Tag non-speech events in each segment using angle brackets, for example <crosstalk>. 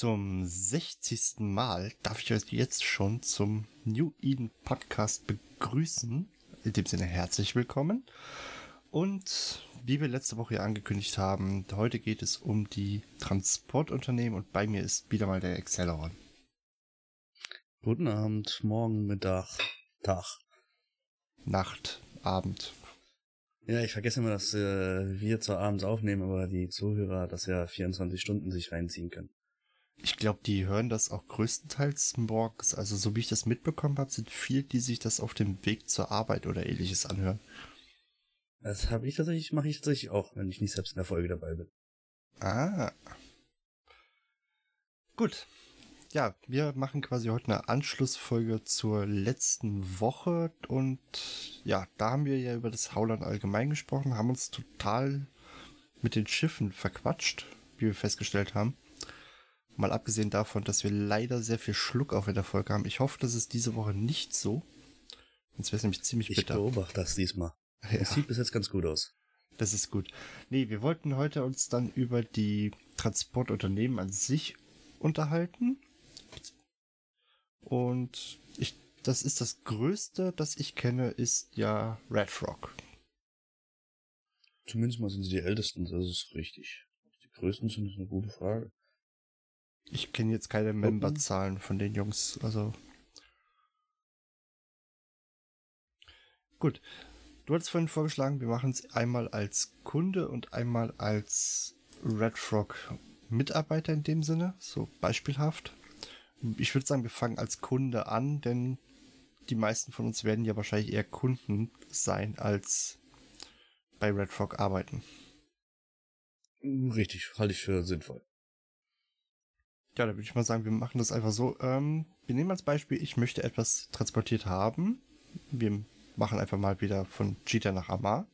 Zum 60. Mal darf ich euch jetzt schon zum New Eden Podcast begrüßen. In dem Sinne herzlich willkommen. Und wie wir letzte Woche ja angekündigt haben, heute geht es um die Transportunternehmen und bei mir ist wieder mal der Acceleron. Guten Abend, morgen, Mittag, Tag. Nacht, Abend. Ja, ich vergesse immer, dass äh, wir zwar abends aufnehmen, aber die Zuhörer das ja 24 Stunden sich reinziehen können. Ich glaube, die hören das auch größtenteils morgens. Also so wie ich das mitbekommen habe, sind viele, die sich das auf dem Weg zur Arbeit oder ähnliches anhören. Das habe ich tatsächlich, mache ich tatsächlich auch, wenn ich nicht selbst in der Folge dabei bin. Ah. Gut. Ja, wir machen quasi heute eine Anschlussfolge zur letzten Woche und ja, da haben wir ja über das Hauland allgemein gesprochen, haben uns total mit den Schiffen verquatscht, wie wir festgestellt haben. Mal abgesehen davon, dass wir leider sehr viel Schluck auf in der Folge haben. Ich hoffe, das ist diese Woche nicht so. Sonst wäre es nämlich ziemlich bitter. Ich beobachte das diesmal. Ja. Das sieht bis jetzt ganz gut aus. Das ist gut. Nee, wir wollten heute uns dann über die Transportunternehmen an sich unterhalten. Und ich, das ist das größte, das ich kenne, ist ja Red Frog. Zumindest mal sind sie die ältesten, das ist richtig. Die größten sind, eine gute Frage. Ich kenne jetzt keine Memberzahlen von den Jungs, also. Gut. Du hattest vorhin vorgeschlagen, wir machen es einmal als Kunde und einmal als Red Frog Mitarbeiter in dem Sinne, so beispielhaft. Ich würde sagen, wir fangen als Kunde an, denn die meisten von uns werden ja wahrscheinlich eher Kunden sein, als bei Red Frog arbeiten. Richtig, halte ich für sinnvoll. Ja, da würde ich mal sagen, wir machen das einfach so. Ähm, wir nehmen als Beispiel, ich möchte etwas transportiert haben. Wir machen einfach mal wieder von Cheetah nach Amar.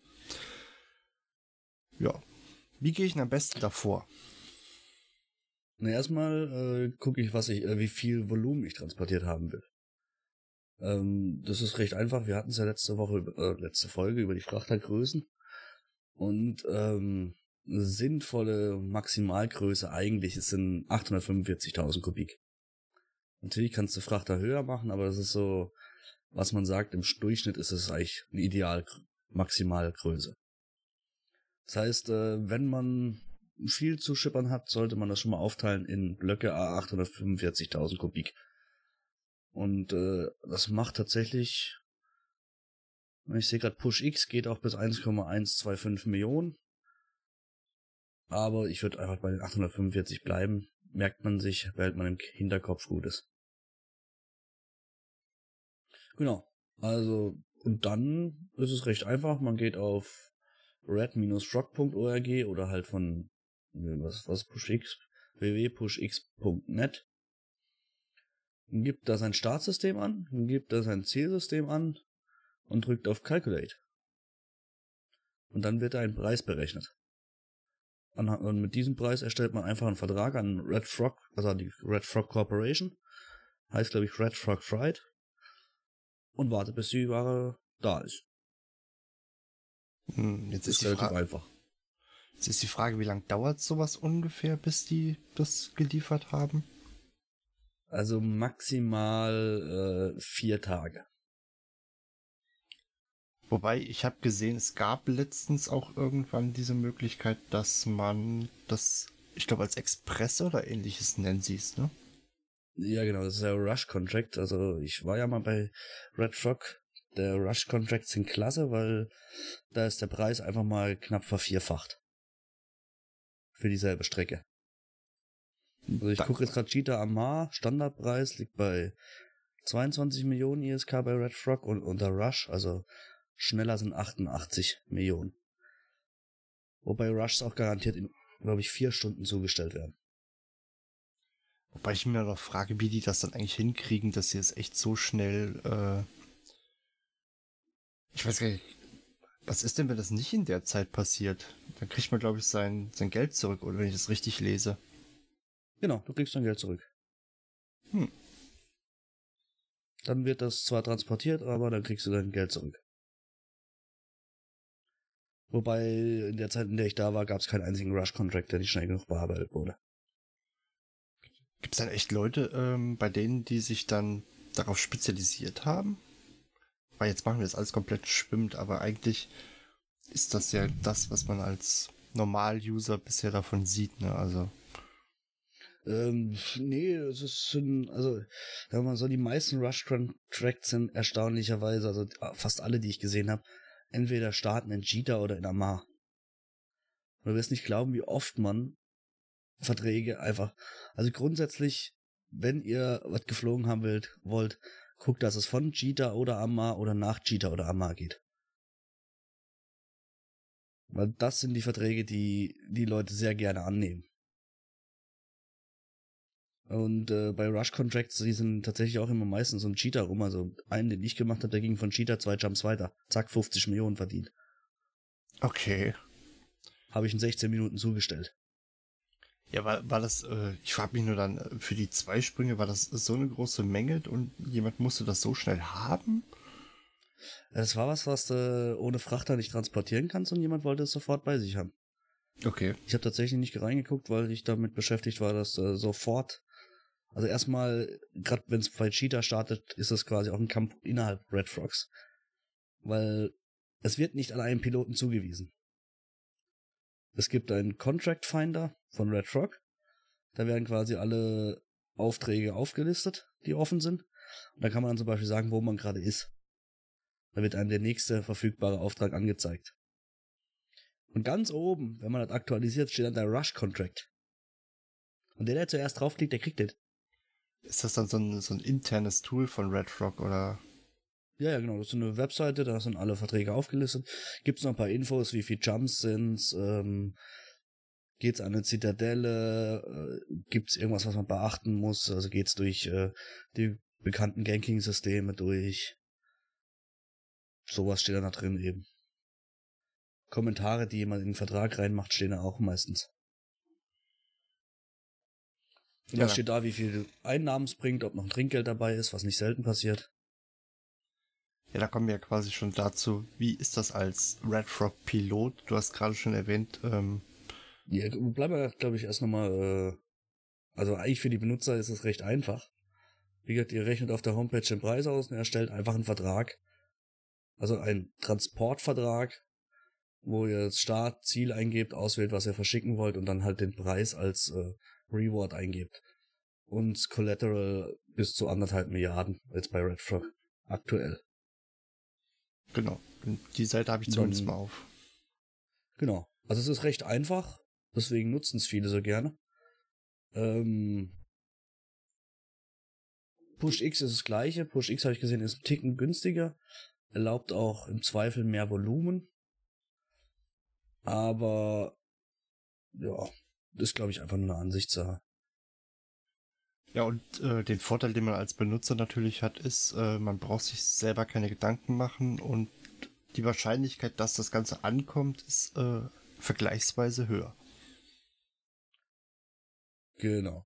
Ja. Wie gehe ich denn am besten davor? Na, erstmal äh, gucke ich, was ich, äh, wie viel Volumen ich transportiert haben will. Ähm, das ist recht einfach. Wir hatten es ja letzte Woche, äh, letzte Folge über die Frachtergrößen. Und ähm, sinnvolle Maximalgröße eigentlich sind 845.000 Kubik. Natürlich kannst du Frachter höher machen, aber das ist so, was man sagt, im Durchschnitt ist es eigentlich eine ideal Maximalgröße. Das heißt, äh, wenn man viel zu schippern hat, sollte man das schon mal aufteilen in Blöcke A 845.000 Kubik. Und äh, das macht tatsächlich, ich sehe gerade Push X geht auch bis 1,125 Millionen. Aber ich würde einfach bei den 845 bleiben. Merkt man sich, behält man im Hinterkopf Gutes. Genau. Also, und dann ist es recht einfach. Man geht auf red-frog.org oder halt von, was, was, pushx, www.pushx.net. Gibt da sein Startsystem an, gibt da sein Zielsystem an und drückt auf Calculate. Und dann wird ein Preis berechnet. Und mit diesem Preis erstellt man einfach einen Vertrag an Red Frog, also an die Red Frog Corporation. Heißt, glaube ich, Red Frog Fried. Und wartet, bis die Ware da ist. Hm, jetzt ist, ist die Frage, einfach. Jetzt ist die Frage, wie lange dauert sowas ungefähr, bis die das geliefert haben? Also maximal äh, vier Tage. Wobei, ich habe gesehen, es gab letztens auch irgendwann diese Möglichkeit, dass man das, ich glaube, als Express oder ähnliches nennen sie es, ne? Ja, genau, das ist ja Rush Contract. Also ich war ja mal bei Red Frog. Der Rush Contracts sind klasse, weil da ist der Preis einfach mal knapp vervierfacht. Für dieselbe Strecke. Also ich gucke jetzt gerade Cheetah Amar, Standardpreis liegt bei 22 Millionen ISK bei Red Frog und unter Rush, also schneller sind 88 Millionen. Wobei Rushs auch garantiert in, glaube ich, vier Stunden zugestellt werden. Wobei ich mir noch frage, wie die das dann eigentlich hinkriegen, dass sie es echt so schnell, äh ich weiß gar nicht, was ist denn, wenn das nicht in der Zeit passiert? Dann kriegt man, glaube ich, sein, sein Geld zurück, oder wenn ich das richtig lese. Genau, du kriegst dein Geld zurück. Hm. Dann wird das zwar transportiert, aber dann kriegst du dein Geld zurück. Wobei in der Zeit, in der ich da war, gab es keinen einzigen Rush-Contract, der nicht schnell genug bearbeitet wurde. Gibt es dann echt Leute ähm, bei denen, die sich dann darauf spezialisiert haben? Weil jetzt machen wir das alles komplett schwimmt, aber eigentlich ist das ja das, was man als Normal-User bisher davon sieht, ne? Also. Ähm, nee, es ist, ein, also, sagen wir mal so, die meisten Rush-Tracks sind erstaunlicherweise, also fast alle, die ich gesehen habe, entweder starten in Jita oder in Amar. Und du wirst nicht glauben, wie oft man Verträge einfach, also grundsätzlich, wenn ihr was geflogen haben wollt, wollt, guckt, dass es von Jita oder Amar oder nach Jita oder Amar geht. Weil das sind die Verträge, die die Leute sehr gerne annehmen. Und äh, bei Rush Contracts, die sind tatsächlich auch immer meistens so ein Cheater rum. Also einen, den ich gemacht habe, der ging von Cheater zwei Jumps weiter. Zack, 50 Millionen verdient. Okay. Habe ich in 16 Minuten zugestellt. Ja, war, war das, äh, ich frage mich nur dann, äh, für die zwei Sprünge, war das so eine große Menge und jemand musste das so schnell haben? Das war was, was du ohne Frachter nicht transportieren kannst und jemand wollte es sofort bei sich haben. Okay. Ich habe tatsächlich nicht reingeguckt, weil ich damit beschäftigt war, dass äh, sofort also erstmal, gerade wenn es bei Cheetah startet, ist das quasi auch ein Kampf innerhalb Red Frogs. Weil es wird nicht an einen Piloten zugewiesen. Es gibt einen Contract Finder von Red Frog. Da werden quasi alle Aufträge aufgelistet, die offen sind. Und da kann man dann zum Beispiel sagen, wo man gerade ist. Da wird einem der nächste verfügbare Auftrag angezeigt. Und ganz oben, wenn man das aktualisiert, steht dann der Rush Contract. Und der, der zuerst draufklickt, der kriegt den. Ist das dann so ein, so ein internes Tool von Red Rock oder? Ja, ja, genau. Das ist eine Webseite, da sind alle Verträge aufgelistet. Gibt es noch ein paar Infos, wie viel Jumps sind, ähm, geht es an eine Zitadelle, äh, gibt es irgendwas, was man beachten muss, also geht es durch äh, die bekannten Ganking-Systeme durch. Sowas steht da drin eben. Kommentare, die jemand in den Vertrag reinmacht, stehen da auch meistens. Und ja. steht da, wie viel Einnahmen es bringt, ob noch ein Trinkgeld dabei ist, was nicht selten passiert. Ja, da kommen wir ja quasi schon dazu, wie ist das als Red Frog Pilot? Du hast gerade schon erwähnt, ähm Ja, bleiben wir, glaube ich, erst nochmal, äh, also eigentlich für die Benutzer ist es recht einfach. Wie gesagt, ihr rechnet auf der Homepage den Preis aus und erstellt einfach einen Vertrag. Also einen Transportvertrag, wo ihr das Start, Ziel eingebt, auswählt, was ihr verschicken wollt und dann halt den Preis als äh, Reward eingebt. Und Collateral bis zu anderthalb Milliarden, jetzt bei Red Frog aktuell. Genau. Die Seite habe ich zumindest Dann, mal auf. Genau. Also es ist recht einfach, deswegen nutzen es viele so gerne. Ähm, Push X ist das gleiche. Push X habe ich gesehen, ist ein Ticken günstiger. Erlaubt auch im Zweifel mehr Volumen. Aber ja, ist, glaube ich, einfach nur eine Ansichtssache. Ja, und äh, den Vorteil, den man als Benutzer natürlich hat, ist, äh, man braucht sich selber keine Gedanken machen und die Wahrscheinlichkeit, dass das Ganze ankommt, ist äh, vergleichsweise höher. Genau.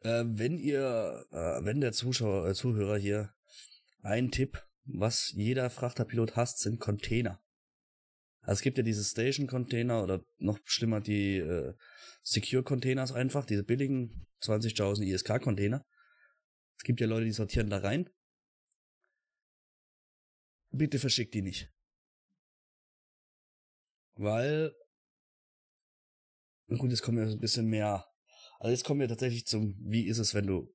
Äh, wenn ihr, äh, wenn der Zuschauer, äh, Zuhörer hier ein Tipp, was jeder Frachterpilot hasst, sind Container. Also es gibt ja diese Station-Container oder noch schlimmer die äh, Secure-Containers einfach, diese billigen 20.000 ISK-Container. Es gibt ja Leute, die sortieren da rein. Bitte verschickt die nicht. Weil, gut, jetzt kommen wir ein bisschen mehr, also jetzt kommen wir tatsächlich zum, wie ist es, wenn du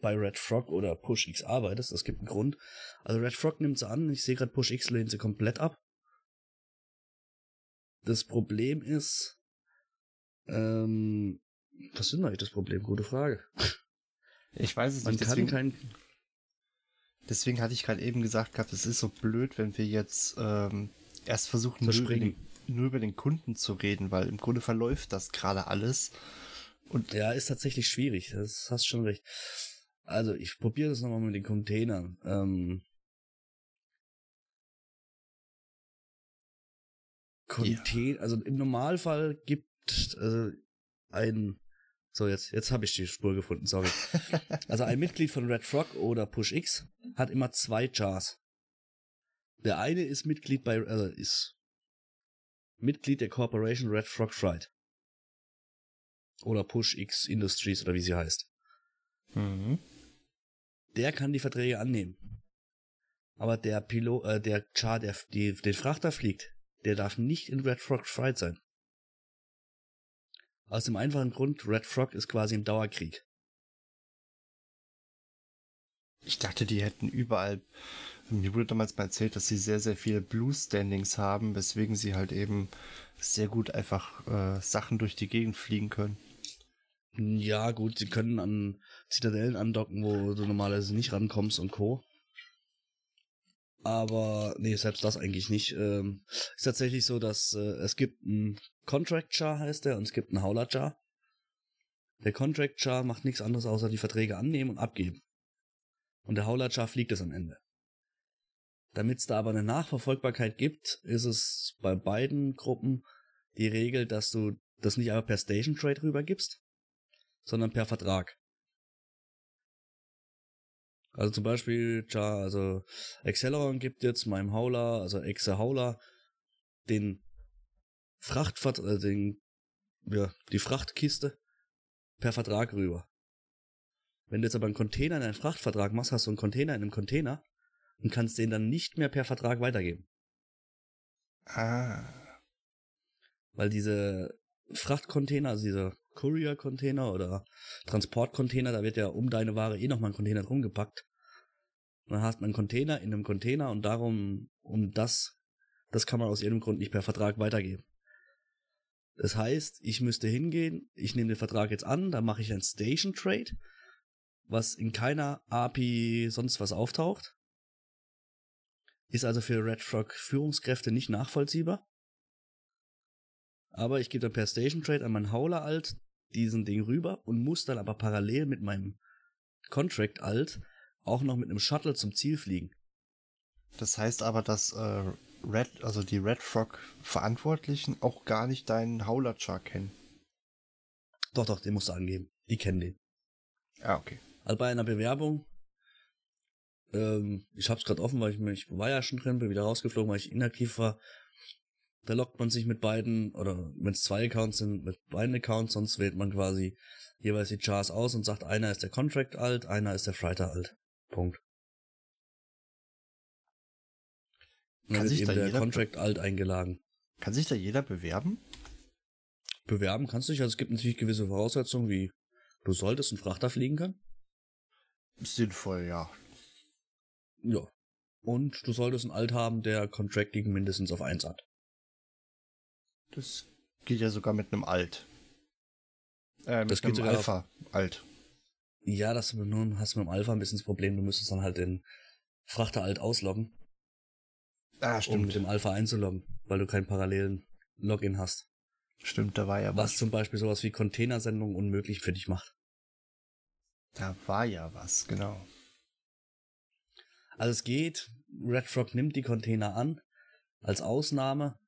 bei Red Frog oder Push X arbeitest, das gibt einen Grund. Also Red Frog nimmt sie an, ich sehe gerade Push X lehnt sie komplett ab. Das Problem ist, ähm, was ist denn eigentlich das Problem? Gute Frage. Ich weiß es Man nicht. Deswegen, kann kein deswegen hatte ich gerade eben gesagt gehabt, es ist so blöd, wenn wir jetzt ähm, erst versuchen, zu springen. nur über den Kunden zu reden, weil im Grunde verläuft das gerade alles. Und ja, ist tatsächlich schwierig. Das hast schon recht. Also ich probiere das nochmal mit den Containern. Ähm, Contain ja. also im Normalfall gibt also ein so jetzt jetzt habe ich die Spur gefunden, sorry. <laughs> also ein Mitglied von Red Frog oder Push X hat immer zwei Jars. Der eine ist Mitglied bei also ist Mitglied der Corporation Red Frog Fried. Oder Push X Industries oder wie sie heißt. Mhm. Der kann die Verträge annehmen. Aber der Pilot, äh, der Char, der die, den Frachter fliegt, der darf nicht in Red Frog Fried sein. Aus dem einfachen Grund, Red Frog ist quasi im Dauerkrieg. Ich dachte, die hätten überall, mir wurde damals mal erzählt, dass sie sehr, sehr viele Blue Standings haben, weswegen sie halt eben sehr gut einfach äh, Sachen durch die Gegend fliegen können. Ja, gut, sie können an Zitadellen andocken, wo du normalerweise nicht rankommst und Co. Aber nee, selbst das eigentlich nicht. Ähm, ist tatsächlich so, dass äh, es gibt einen Contract Jar, heißt der, und es gibt einen Howler Jar. Der Contract Jar macht nichts anderes, außer die Verträge annehmen und abgeben. Und der Howler Jar fliegt es am Ende. Damit es da aber eine Nachverfolgbarkeit gibt, ist es bei beiden Gruppen die Regel, dass du das nicht einfach per Station Trade rübergibst, sondern per Vertrag. Also zum Beispiel, ja, also Acceleron gibt jetzt meinem Hauler, also Exe Hauler, den Frachtvertrag, äh, den, ja, die Frachtkiste per Vertrag rüber. Wenn du jetzt aber einen Container in einen Frachtvertrag machst, hast du einen Container in einem Container und kannst den dann nicht mehr per Vertrag weitergeben. Ah. Weil diese Frachtcontainer, also diese Courier-Container oder Transport-Container, da wird ja um deine Ware eh nochmal ein Container drum gepackt. dann hast man einen Container in einem Container und darum, um das, das kann man aus irgendeinem Grund nicht per Vertrag weitergeben. Das heißt, ich müsste hingehen, ich nehme den Vertrag jetzt an, dann mache ich ein Station Trade, was in keiner API sonst was auftaucht. Ist also für Red Frog Führungskräfte nicht nachvollziehbar. Aber ich gebe dann per Station Trade an meinen Hauler alt diesen Ding rüber und muss dann aber parallel mit meinem Contract alt auch noch mit einem Shuttle zum Ziel fliegen. Das heißt aber, dass äh, Red, also die Red Frog Verantwortlichen auch gar nicht deinen Howler Char kennen. Doch, doch, den musst du angeben. Die kennen den. Ah, okay. Also bei einer Bewerbung, ähm, ich hab's gerade offen, weil ich, ich war ja schon drin, bin wieder rausgeflogen, weil ich inaktiv war. Da lockt man sich mit beiden, oder wenn es zwei Accounts sind, mit beiden Accounts, sonst wählt man quasi jeweils die Chars aus und sagt, einer ist der Contract alt, einer ist der Freiter alt. Punkt. Und dann Kann wird eben der Contract alt eingeladen. Kann sich da jeder bewerben? Bewerben kannst du dich, also es gibt natürlich gewisse Voraussetzungen, wie du solltest einen Frachter fliegen können. Sinnvoll, ja. Ja. Und du solltest einen Alt haben, der Contracting mindestens auf 1 hat. Das geht ja sogar mit einem Alt. Äh, mit das einem geht Alpha auf, Alt. Ja, das nun hast du mit dem Alpha ein bisschen das Problem, du müsstest dann halt den Frachter Alt ausloggen. Ah, stimmt. Um mit dem Alpha einzuloggen, weil du keinen parallelen Login hast. Stimmt, da war ja was. Was zum Beispiel sowas wie Containersendungen unmöglich für dich macht. Da war ja was, genau. Also es geht, Red Frog nimmt die Container an, als Ausnahme,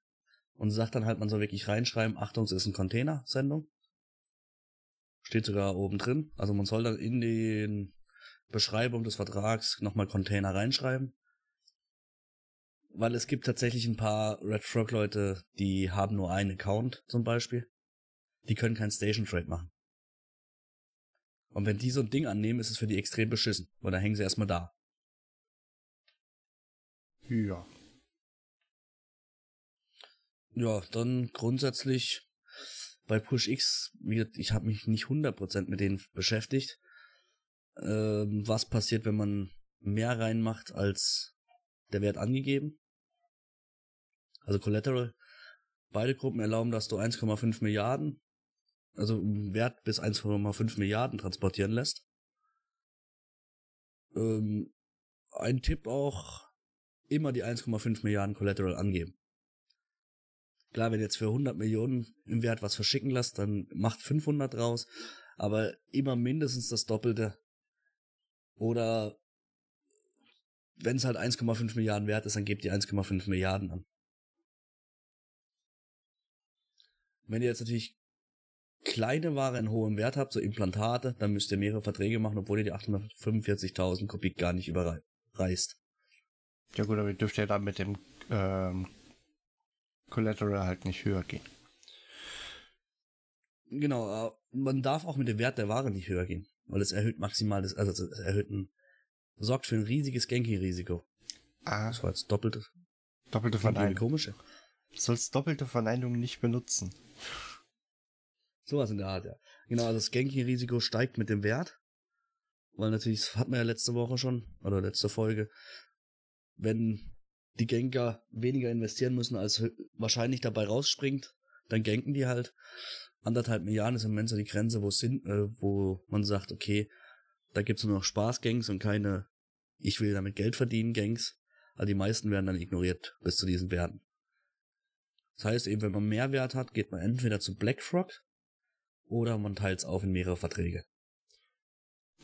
und sagt dann halt, man soll wirklich reinschreiben, Achtung, es ist eine Container-Sendung. Steht sogar oben drin. Also man soll dann in die Beschreibung des Vertrags nochmal Container reinschreiben. Weil es gibt tatsächlich ein paar Red Frog Leute, die haben nur einen Account zum Beispiel. Die können kein Station Trade machen. Und wenn die so ein Ding annehmen, ist es für die extrem beschissen, weil dann hängen sie erstmal da. Ja. Ja, dann grundsätzlich bei PushX, ich habe mich nicht 100% mit denen beschäftigt. Ähm, was passiert, wenn man mehr reinmacht als der Wert angegeben? Also Collateral. Beide Gruppen erlauben, dass du 1,5 Milliarden, also Wert bis 1,5 Milliarden transportieren lässt. Ähm, ein Tipp auch, immer die 1,5 Milliarden Collateral angeben. Klar, wenn du jetzt für 100 Millionen im Wert was verschicken lässt, dann macht 500 draus, aber immer mindestens das Doppelte. Oder wenn es halt 1,5 Milliarden wert ist, dann gebt ihr 1,5 Milliarden an. Wenn ihr jetzt natürlich kleine Ware in hohem Wert habt, so Implantate, dann müsst ihr mehrere Verträge machen, obwohl ihr die 845.000 Kubik gar nicht überreißt. Ja gut, aber ihr dürft ja dann mit dem ähm, Collateral halt nicht höher gehen. Genau, man darf auch mit dem Wert der Ware nicht höher gehen, weil es erhöht maximal das, also es erhöht ein, sorgt für ein riesiges Genki-Risiko. Ah, Das war jetzt doppelte, doppelte Verneinung. Verneinung. komische. Du sollst doppelte Verneinung nicht benutzen. Sowas in der Art, ja. Genau, also das Genki-Risiko steigt mit dem Wert. Weil natürlich, das hatten wir ja letzte Woche schon, oder letzte Folge, wenn die Genker weniger investieren müssen, als wahrscheinlich dabei rausspringt, dann genken die halt. Anderthalb Milliarden ist im Moment so die Grenze, wo es sind, äh, wo man sagt, okay, da gibt's nur noch Spaß-Gangs und keine ich will damit Geld verdienen Gangs. Also die meisten werden dann ignoriert bis zu diesen Werten. Das heißt eben, wenn man mehr Wert hat, geht man entweder zu BlackRock oder man teilt es auf in mehrere Verträge.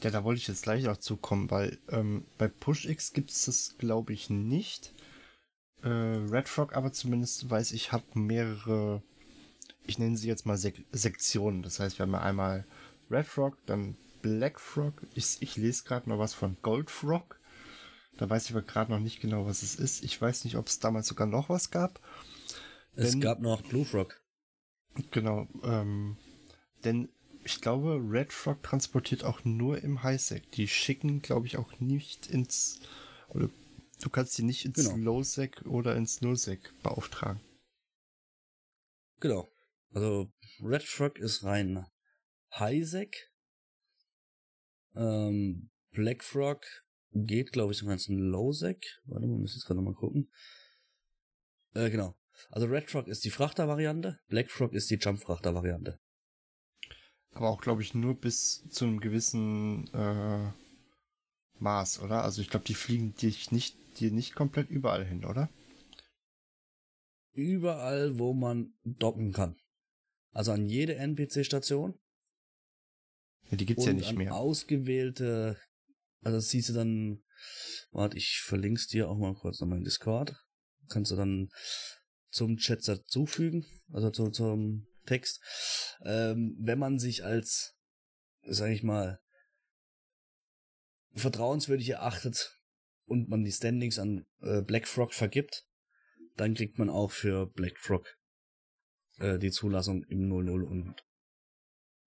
Ja, da wollte ich jetzt gleich auch zukommen, weil ähm, bei PushX gibt es das, glaube ich, nicht. Äh, Red Frog aber zumindest weiß ich, hat mehrere, ich nenne sie jetzt mal Sek Sektionen. Das heißt, wir haben ja einmal Red Frog, dann Black Frog. Ich, ich lese gerade noch was von Gold Frog. Da weiß ich aber gerade noch nicht genau, was es ist. Ich weiß nicht, ob es damals sogar noch was gab. Es Denn- gab noch Blue Frog. Genau, ähm, denn ich glaube, Red Frog transportiert auch nur im Highsec. Die schicken, glaube ich, auch nicht ins, oder du kannst die nicht ins Genau. Lowsec oder ins Nullsec beauftragen. Genau. Also Red Frog ist rein Highsec. Ähm, Black Frog geht, glaube ich, sogar ins Lowsec. Warte mal, muss ich jetzt gerade nochmal gucken. Äh, genau. Also Red Frog ist die Frachter-Variante, Black Frog ist die Jump-Frachter-Variante. Aber auch, glaube ich, nur bis zu einem gewissen äh, Maß, oder? Also ich glaube, die fliegen dich nicht, dir nicht komplett überall hin, oder? Überall, wo man docken kann. Also an jede NPC-Station Ja, die gibt's ja nicht an mehr. ausgewählte, also das siehst du dann, warte, ich verlink's dir auch mal kurz nochmal in Discord. Kannst du dann zum Chat dazufügen, also zu, zum Text. Ähm, wenn man sich als, sag ich mal, vertrauenswürdig erachtet und man die Standings an äh, Black Frog vergibt, dann kriegt man auch für Black Frog äh, die Zulassung im 00 und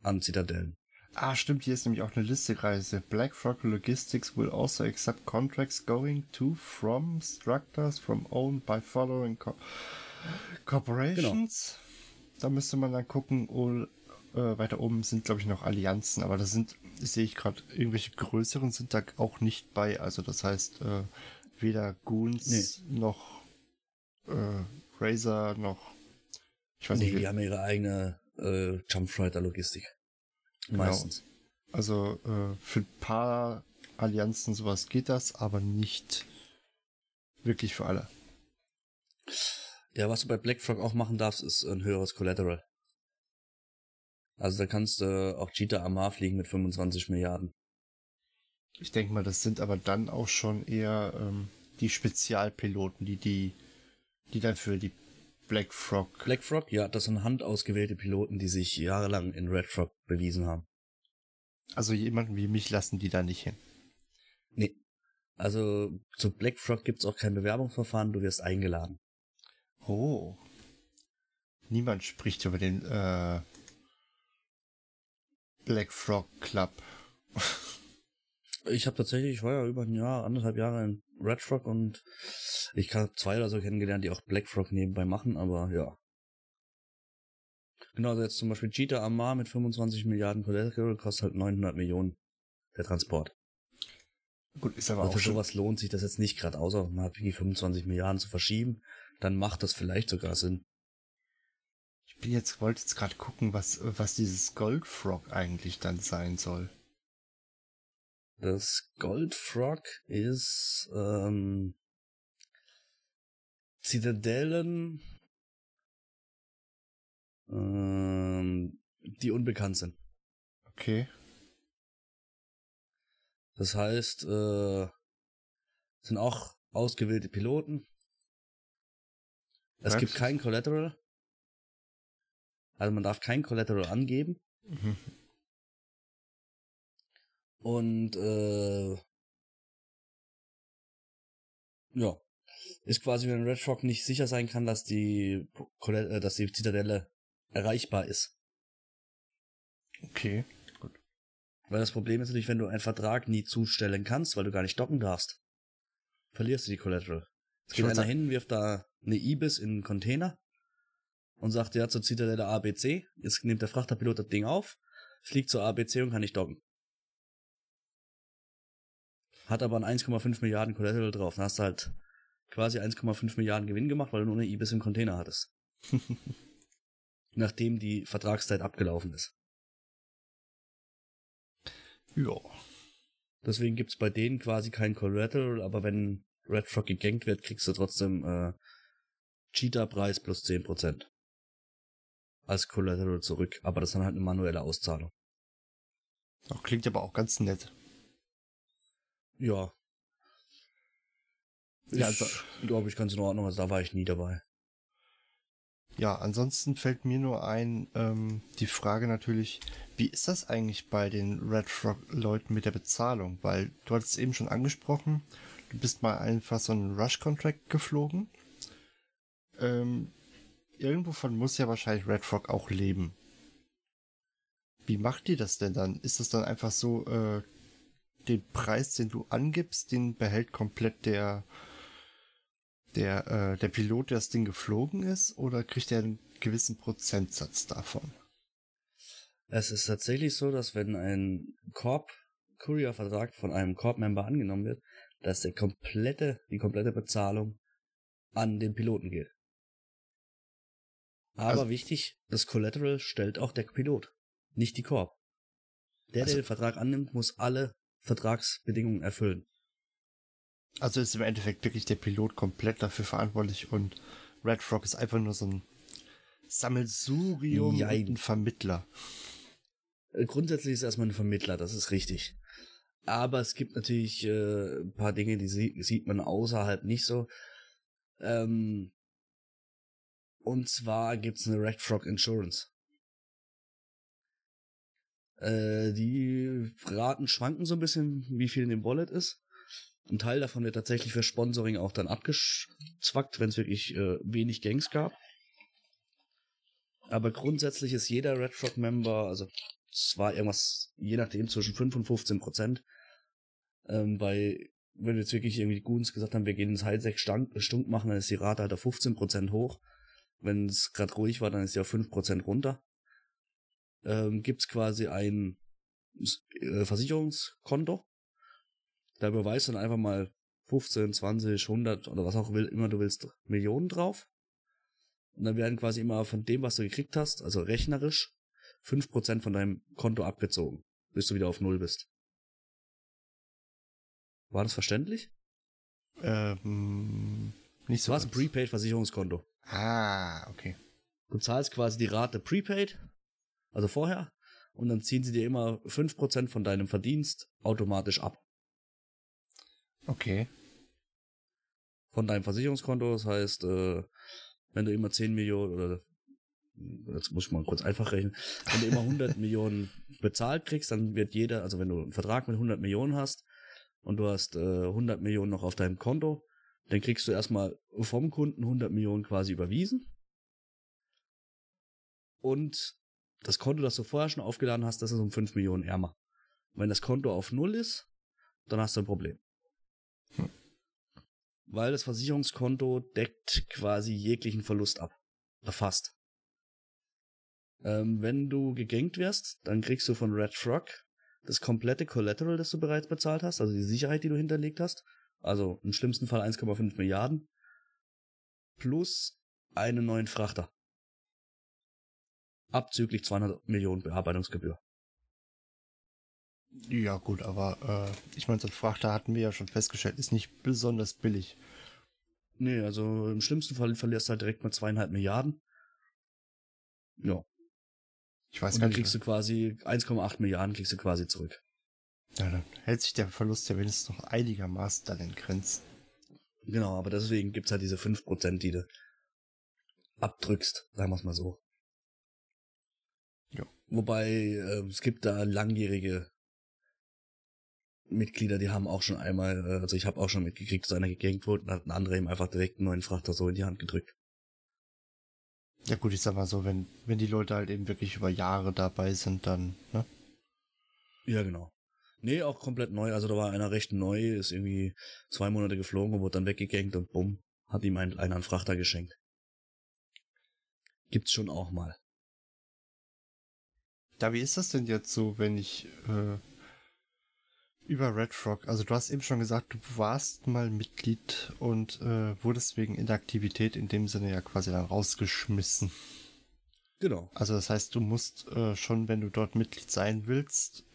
an Zitadellen. Ah, stimmt, hier ist nämlich auch eine Liste gerade. Black Frog Logistics will also accept contracts going to, from, structures, from owned by following co corporations. Da müsste man dann gucken, äh, weiter oben sind, glaube ich, noch Allianzen, aber das sind, sehe ich gerade, irgendwelche größeren sind da auch nicht bei. Also das heißt, äh, weder Goons noch äh, Razer noch ich weiß Nee, nicht, die haben ihre eigene äh, Jumpfighter-Logistik. Genau. Meistens. Also äh, für ein paar Allianzen sowas geht das, aber nicht wirklich für alle. Ja, was du bei BlackFrog auch machen darfst, ist ein höheres Collateral. Also da kannst du auch Cheetah Amar fliegen mit 25 Milliarden. Ich denke mal, das sind aber dann auch schon eher ähm, die Spezialpiloten, die die, die dann für die Black Frog. BlackFrog, ja, das sind handausgewählte Piloten, die sich jahrelang in Red Frog bewiesen haben. Also jemanden wie mich lassen die da nicht hin. Nee. Also zu BlackFrog gibt's auch kein Bewerbungsverfahren, du wirst eingeladen. Oh. Niemand spricht über den äh, Black Frog Club. Ich habe tatsächlich, ich war ja über ein Jahr, anderthalb Jahre in Red Frog und ich habe zwei oder so kennengelernt, die auch Black Frog nebenbei machen, aber ja. Genau, also jetzt zum Beispiel Cheetah Amar mit 25 Milliarden Collateral kostet halt 900 Millionen der Transport. Gut, ist aber Aber auch für sowas lohnt sich das jetzt nicht gerade, außer man hat wirklich 25 Milliarden zu verschieben, dann macht das vielleicht sogar Sinn. Bin jetzt, wollte jetzt gerade gucken, was, was dieses Goldfrog eigentlich dann sein soll. Das Goldfrog ist ähm, Zitadellen ähm, die unbekannt sind. Okay. Das heißt, äh, sind auch ausgewählte Piloten. Es Ja, gibt kein Collateral. Also man darf kein Collateral angeben. Mhm. Und äh, ja, ist quasi, wenn Red Rock nicht sicher sein kann, dass die äh, dass die Zitadelle erreichbar ist. Okay. Weil das Problem ist natürlich, wenn du einen Vertrag nie zustellen kannst, weil du gar nicht docken darfst, verlierst du die Collateral. Es geht einer hin, wirft da eine Ibis in einen Container und sagt, ja, zur Zitadelle ABC. Jetzt nimmt der Frachterpilot das Ding auf, fliegt zur ABC und kann nicht docken. Hat aber ein 1,5 Milliarden Collateral drauf. Dann hast du halt quasi 1,5 Milliarden Gewinn gemacht, weil du nur eine Ibis im Container hattest. <laughs> Nachdem die Vertragszeit abgelaufen ist. Ja. Deswegen gibt's bei denen quasi kein Collateral, aber wenn Red Frog gegankt wird, kriegst du trotzdem äh, Cheater-Preis plus 10%. Als Collateral zurück, aber das ist dann halt eine manuelle Auszahlung. Auch klingt aber auch ganz nett. Ja. Ja, Ich also- glaube, ich ganz in Ordnung, also da war ich nie dabei. Ja, ansonsten fällt mir nur ein, ähm, die Frage natürlich, wie ist das eigentlich bei den Red Rock-Leuten mit der Bezahlung? Weil du hattest es eben schon angesprochen, du bist mal einfach so einen Rush-Contract geflogen. Ähm, irgendwovon muss ja wahrscheinlich Red Rock auch leben. Wie macht ihr das denn dann? Ist das dann einfach so, äh, den Preis, den du angibst, den behält komplett der, der, äh, der Pilot, der das Ding geflogen ist, oder kriegt er einen gewissen Prozentsatz davon? Es ist tatsächlich so, dass wenn ein Corp-Courier-Vertrag von einem Corp-Member angenommen wird, dass der komplette, die komplette Bezahlung an den Piloten geht. Aber Also- wichtig, das Collateral stellt auch der Pilot, nicht die Corp. Der, Also- der den Vertrag annimmt, muss alle Vertragsbedingungen erfüllen. Also ist im Endeffekt wirklich der Pilot komplett dafür verantwortlich und Red Frog ist einfach nur so ein Sammelsurium Jein. ein Vermittler. Äh, Grundsätzlich ist er erstmal ein Vermittler, das ist richtig. Aber es gibt natürlich äh, ein paar Dinge, die sie sieht man außerhalb nicht so. Ähm, und zwar gibt's eine Red Frog Insurance. Äh, die Raten schwanken so ein bisschen, wie viel in dem Wallet ist. Ein Teil davon wird tatsächlich für Sponsoring auch dann abgezwackt, wenn es wirklich äh, wenig Gangs gab. Aber grundsätzlich ist jeder Red Frog Member, also es war irgendwas, je nachdem, zwischen 5 und 15 Prozent. Ähm, bei, wenn jetzt wirklich irgendwie die Goons gesagt haben, wir gehen ins Highsec Stunk, Stunk machen, dann ist die Rate halt auf 15 Prozent hoch. Wenn es gerade ruhig war, dann ist sie auf 5 Prozent runter. Ähm, gibt's quasi ein äh, Versicherungskonto. Da überweist du dann einfach mal 15, 20, 100 oder was auch immer du willst, Millionen drauf. Und dann werden quasi immer von dem, was du gekriegt hast, also rechnerisch, 5% von deinem Konto abgezogen, bis du wieder auf Null bist. War das verständlich? Ähm, nicht so. Du hast ein. Prepaid-Versicherungskonto. Ah, okay. Du zahlst quasi die Rate Prepaid, also vorher, und dann ziehen sie dir immer 5% von deinem Verdienst automatisch ab. Okay. Von deinem Versicherungskonto. Das heißt, äh, wenn du immer 10 Millionen oder jetzt muss ich mal kurz einfach rechnen, wenn du immer <laughs> 100 Millionen bezahlt kriegst, dann wird jeder, also wenn du einen Vertrag mit 100 Millionen hast und du hast äh, 100 Millionen noch auf deinem Konto, dann kriegst du erstmal vom Kunden 100 Millionen quasi überwiesen. Und das Konto, das du vorher schon aufgeladen hast, das ist um 5 Millionen ärmer. Und wenn das Konto auf Null ist, dann hast du ein Problem. Weil das Versicherungskonto deckt quasi jeglichen Verlust ab. Erfasst. Ähm, wenn du gegankt wirst, dann kriegst du von Red Frog das komplette Collateral, das du bereits bezahlt hast, also die Sicherheit, die du hinterlegt hast. Also im schlimmsten Fall 1,5 Milliarden. Plus einen neuen Frachter. Abzüglich 200 Millionen Bearbeitungsgebühr. Ja, gut, aber äh, ich meine, so ein Frachter hatten wir ja schon festgestellt, ist nicht besonders billig. Nee, also im schlimmsten Fall verlierst du halt direkt mal zweieinhalb Milliarden. Ja. Ich weiß Und gar dann nicht. kriegst du quasi 1,8 Milliarden kriegst du quasi zurück. Ja, dann hält sich der Verlust ja wenigstens noch einigermaßen dann in Grenzen. Genau, aber deswegen gibt's halt diese 5%, die du abdrückst, sagen wir's mal so. Ja. Wobei, äh, es gibt da langjährige Mitglieder, die haben auch schon einmal, äh, also ich habe auch schon mitgekriegt, dass einer gegängt wurde und hat ein anderer ihm einfach direkt einen neuen Frachter so in die Hand gedrückt. Ja gut, ich sag mal so, wenn, wenn die Leute halt eben wirklich über Jahre dabei sind, dann, ne? Ja, genau. Nee, auch komplett neu. Also da war einer recht neu, ist irgendwie zwei Monate geflogen und wurde dann weggegängt und bumm, hat ihm ein, einer einen Frachter geschenkt. Gibt's schon auch mal. Ja, wie ist das denn jetzt so, wenn ich äh, über Red Frog, also du hast eben schon gesagt, du warst mal Mitglied und äh, wurdest wegen Inaktivität in dem Sinne ja quasi dann rausgeschmissen. Genau. Also das heißt, du musst äh, schon, wenn du dort Mitglied sein willst,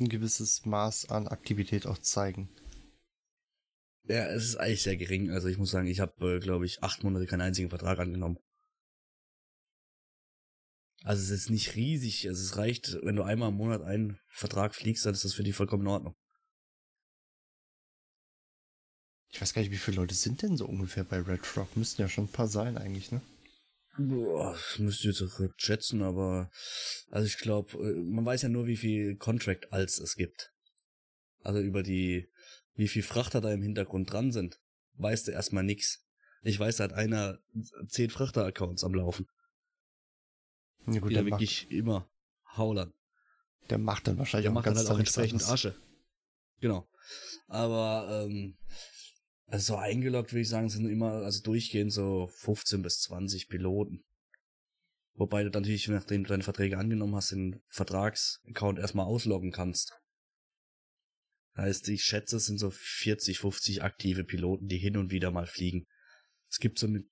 ein gewisses Maß an Aktivität auch zeigen. Ja, es ist eigentlich sehr gering. Also ich muss sagen, ich habe, äh, glaube ich, acht Monate keinen einzigen Vertrag angenommen. Also es ist nicht riesig. Also es reicht, wenn du einmal im Monat einen Vertrag fliegst, dann ist das für dich vollkommen in Ordnung. Ich weiß gar nicht, wie viele Leute sind denn so ungefähr bei Red Frog? Müssten ja schon ein paar sein eigentlich, ne? Boah, das müsste ich jetzt auch schätzen, aber also ich glaube, man weiß ja nur, wie viel Contract als es gibt. Also über die, wie viel Frachter da im Hintergrund dran sind, weißt du erstmal nix. Ich weiß, da hat einer zehn Frachter-Accounts am Laufen, Ja gut, die der da macht, wirklich immer haulern. der macht dann wahrscheinlich Der auch macht ganz dann halt auch entsprechend. Asche. Genau. Aber ähm, also so eingeloggt würde ich sagen, sind immer, also durchgehend so 15 bis 20 Piloten. Wobei du natürlich, nachdem du deine Verträge angenommen hast, den Vertragsaccount erstmal ausloggen kannst. Heißt, ich schätze, es sind so 40, 50 aktive Piloten, die hin und wieder mal fliegen. Es gibt so eine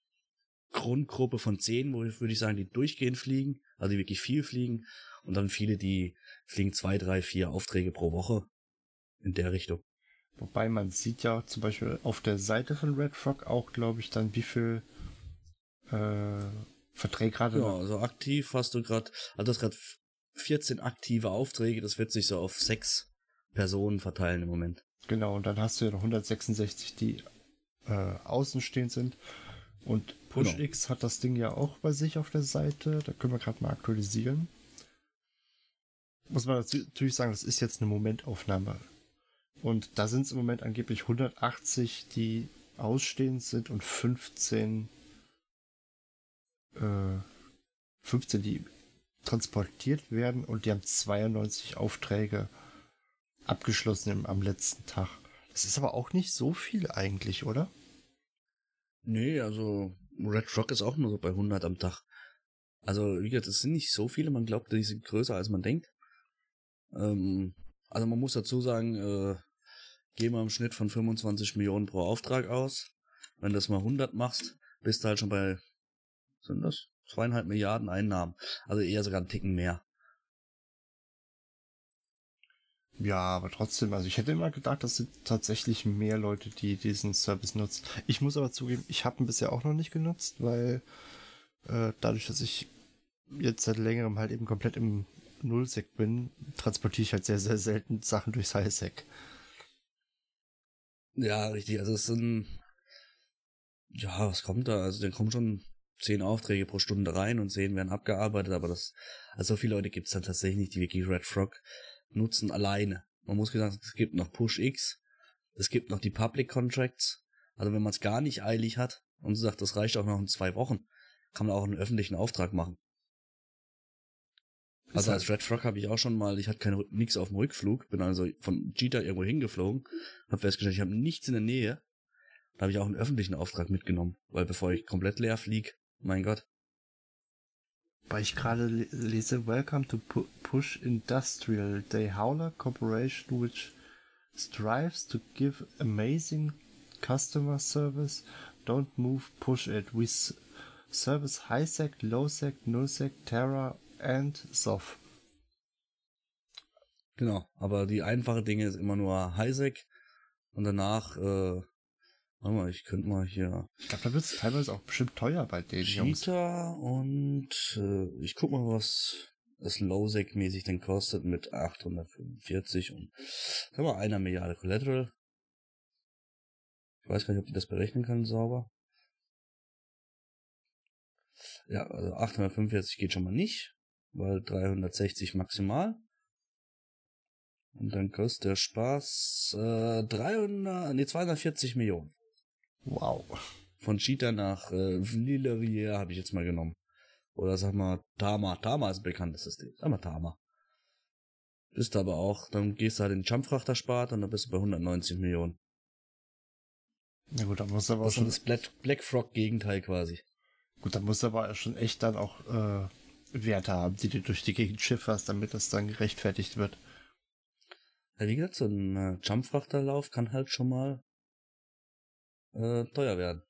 Grundgruppe von 10, wo würde ich sagen, die durchgehend fliegen, also die wirklich viel fliegen. Und dann viele, die fliegen zwei, drei, vier Aufträge pro Woche in der Richtung. Wobei man sieht ja zum Beispiel auf der Seite von Red Frog auch, glaube ich, dann wie viel äh, Verträge gerade Ja, also aktiv hast du gerade, also das gerade 14 aktive Aufträge, das wird sich so auf sechs Personen verteilen im Moment. Genau, und dann hast du ja noch 166, die äh, außenstehend sind. Und Genau. PushX hat das Ding ja auch bei sich auf der Seite. Da können wir gerade mal aktualisieren. Muss man natürlich sagen, das ist jetzt eine Momentaufnahme. Und da sind es im Moment angeblich 180, die ausstehend sind und 15, äh, 15, die transportiert werden und die haben 92 Aufträge abgeschlossen im, am letzten Tag. Das ist aber auch nicht so viel eigentlich, oder? Nee, also Red Rock ist auch nur so bei 100 am Tag. Also, wie gesagt, es sind nicht so viele, man glaubt, die sind größer, als man denkt. Ähm, also man muss dazu sagen, äh, gehen wir im Schnitt von 25 Millionen pro Auftrag aus. Wenn du das mal 100 machst, bist du halt schon bei, sind das? Zweieinhalb Milliarden Einnahmen. Also eher sogar einen Ticken mehr. Ja, aber trotzdem, also ich hätte immer gedacht, das sind tatsächlich mehr Leute, die diesen Service nutzen. Ich muss aber zugeben, ich habe ihn bisher auch noch nicht genutzt, weil äh, dadurch, dass ich jetzt seit längerem halt eben komplett im Nullsec bin, transportiere ich halt sehr, sehr selten Sachen durchs Highsec. Ja, richtig. Also es sind, ja, was kommt da? Also dann kommen schon zehn Aufträge pro Stunde rein und zehn werden abgearbeitet, aber das, also so viele Leute gibt es dann tatsächlich nicht, die wirklich Red Frog nutzen alleine. Man muss gesagt, es gibt noch Push X, es gibt noch die Public Contracts. Also wenn man es gar nicht eilig hat und sagt, das reicht auch noch in zwei Wochen, kann man auch einen öffentlichen Auftrag machen. Also als Red Frog habe ich auch schon mal, ich hatte kein nix auf dem Rückflug, bin also von Cheetah irgendwo hingeflogen, habe festgestellt, ich habe nichts in der Nähe. Da habe ich auch einen öffentlichen Auftrag mitgenommen, weil bevor ich komplett leer flieg, mein Gott. Weil ich gerade le- lese, Welcome to Pu Push Industrial Day Howler Corporation, which strives to give amazing customer service. Don't move, push it. We service high-sec, low-sec, null-sec, Terra and SOF. Genau, aber die einfache Dinge ist immer nur Highsec und danach äh, Warte mal, ich könnte mal hier. Ich glaube, da wird es teilweise auch bestimmt teuer bei den Jungs. Cheetah und äh, ich guck mal, was das Lowsec-mäßig denn kostet mit 845 und sagen wir einer Milliarde Collateral. Ich weiß gar nicht, ob die das berechnen kann sauber. Ja, also 845 geht schon mal nicht, weil 360 maximal. Und dann kostet der Spaß äh, 300, nee, 240 Millionen. Wow. Von Cheetah nach äh, Villerier habe ich jetzt mal genommen. Oder sag mal Tama. Tama ist ein bekanntes System. Sag mal Tama. Bist aber auch, dann gehst du halt in den Jumpfrachter spart und dann bist du bei 190 Millionen. Na gut, da muss aber Das ist schon das Black, Black Frog Gegenteil quasi. gut, da muss aber schon echt dann auch äh, Werte haben, die du durch die Gegend schifferst, damit das dann gerechtfertigt wird. Ja, wie gesagt, so ein äh, Jumpfrachterlauf kann halt schon mal äh, teuer werden.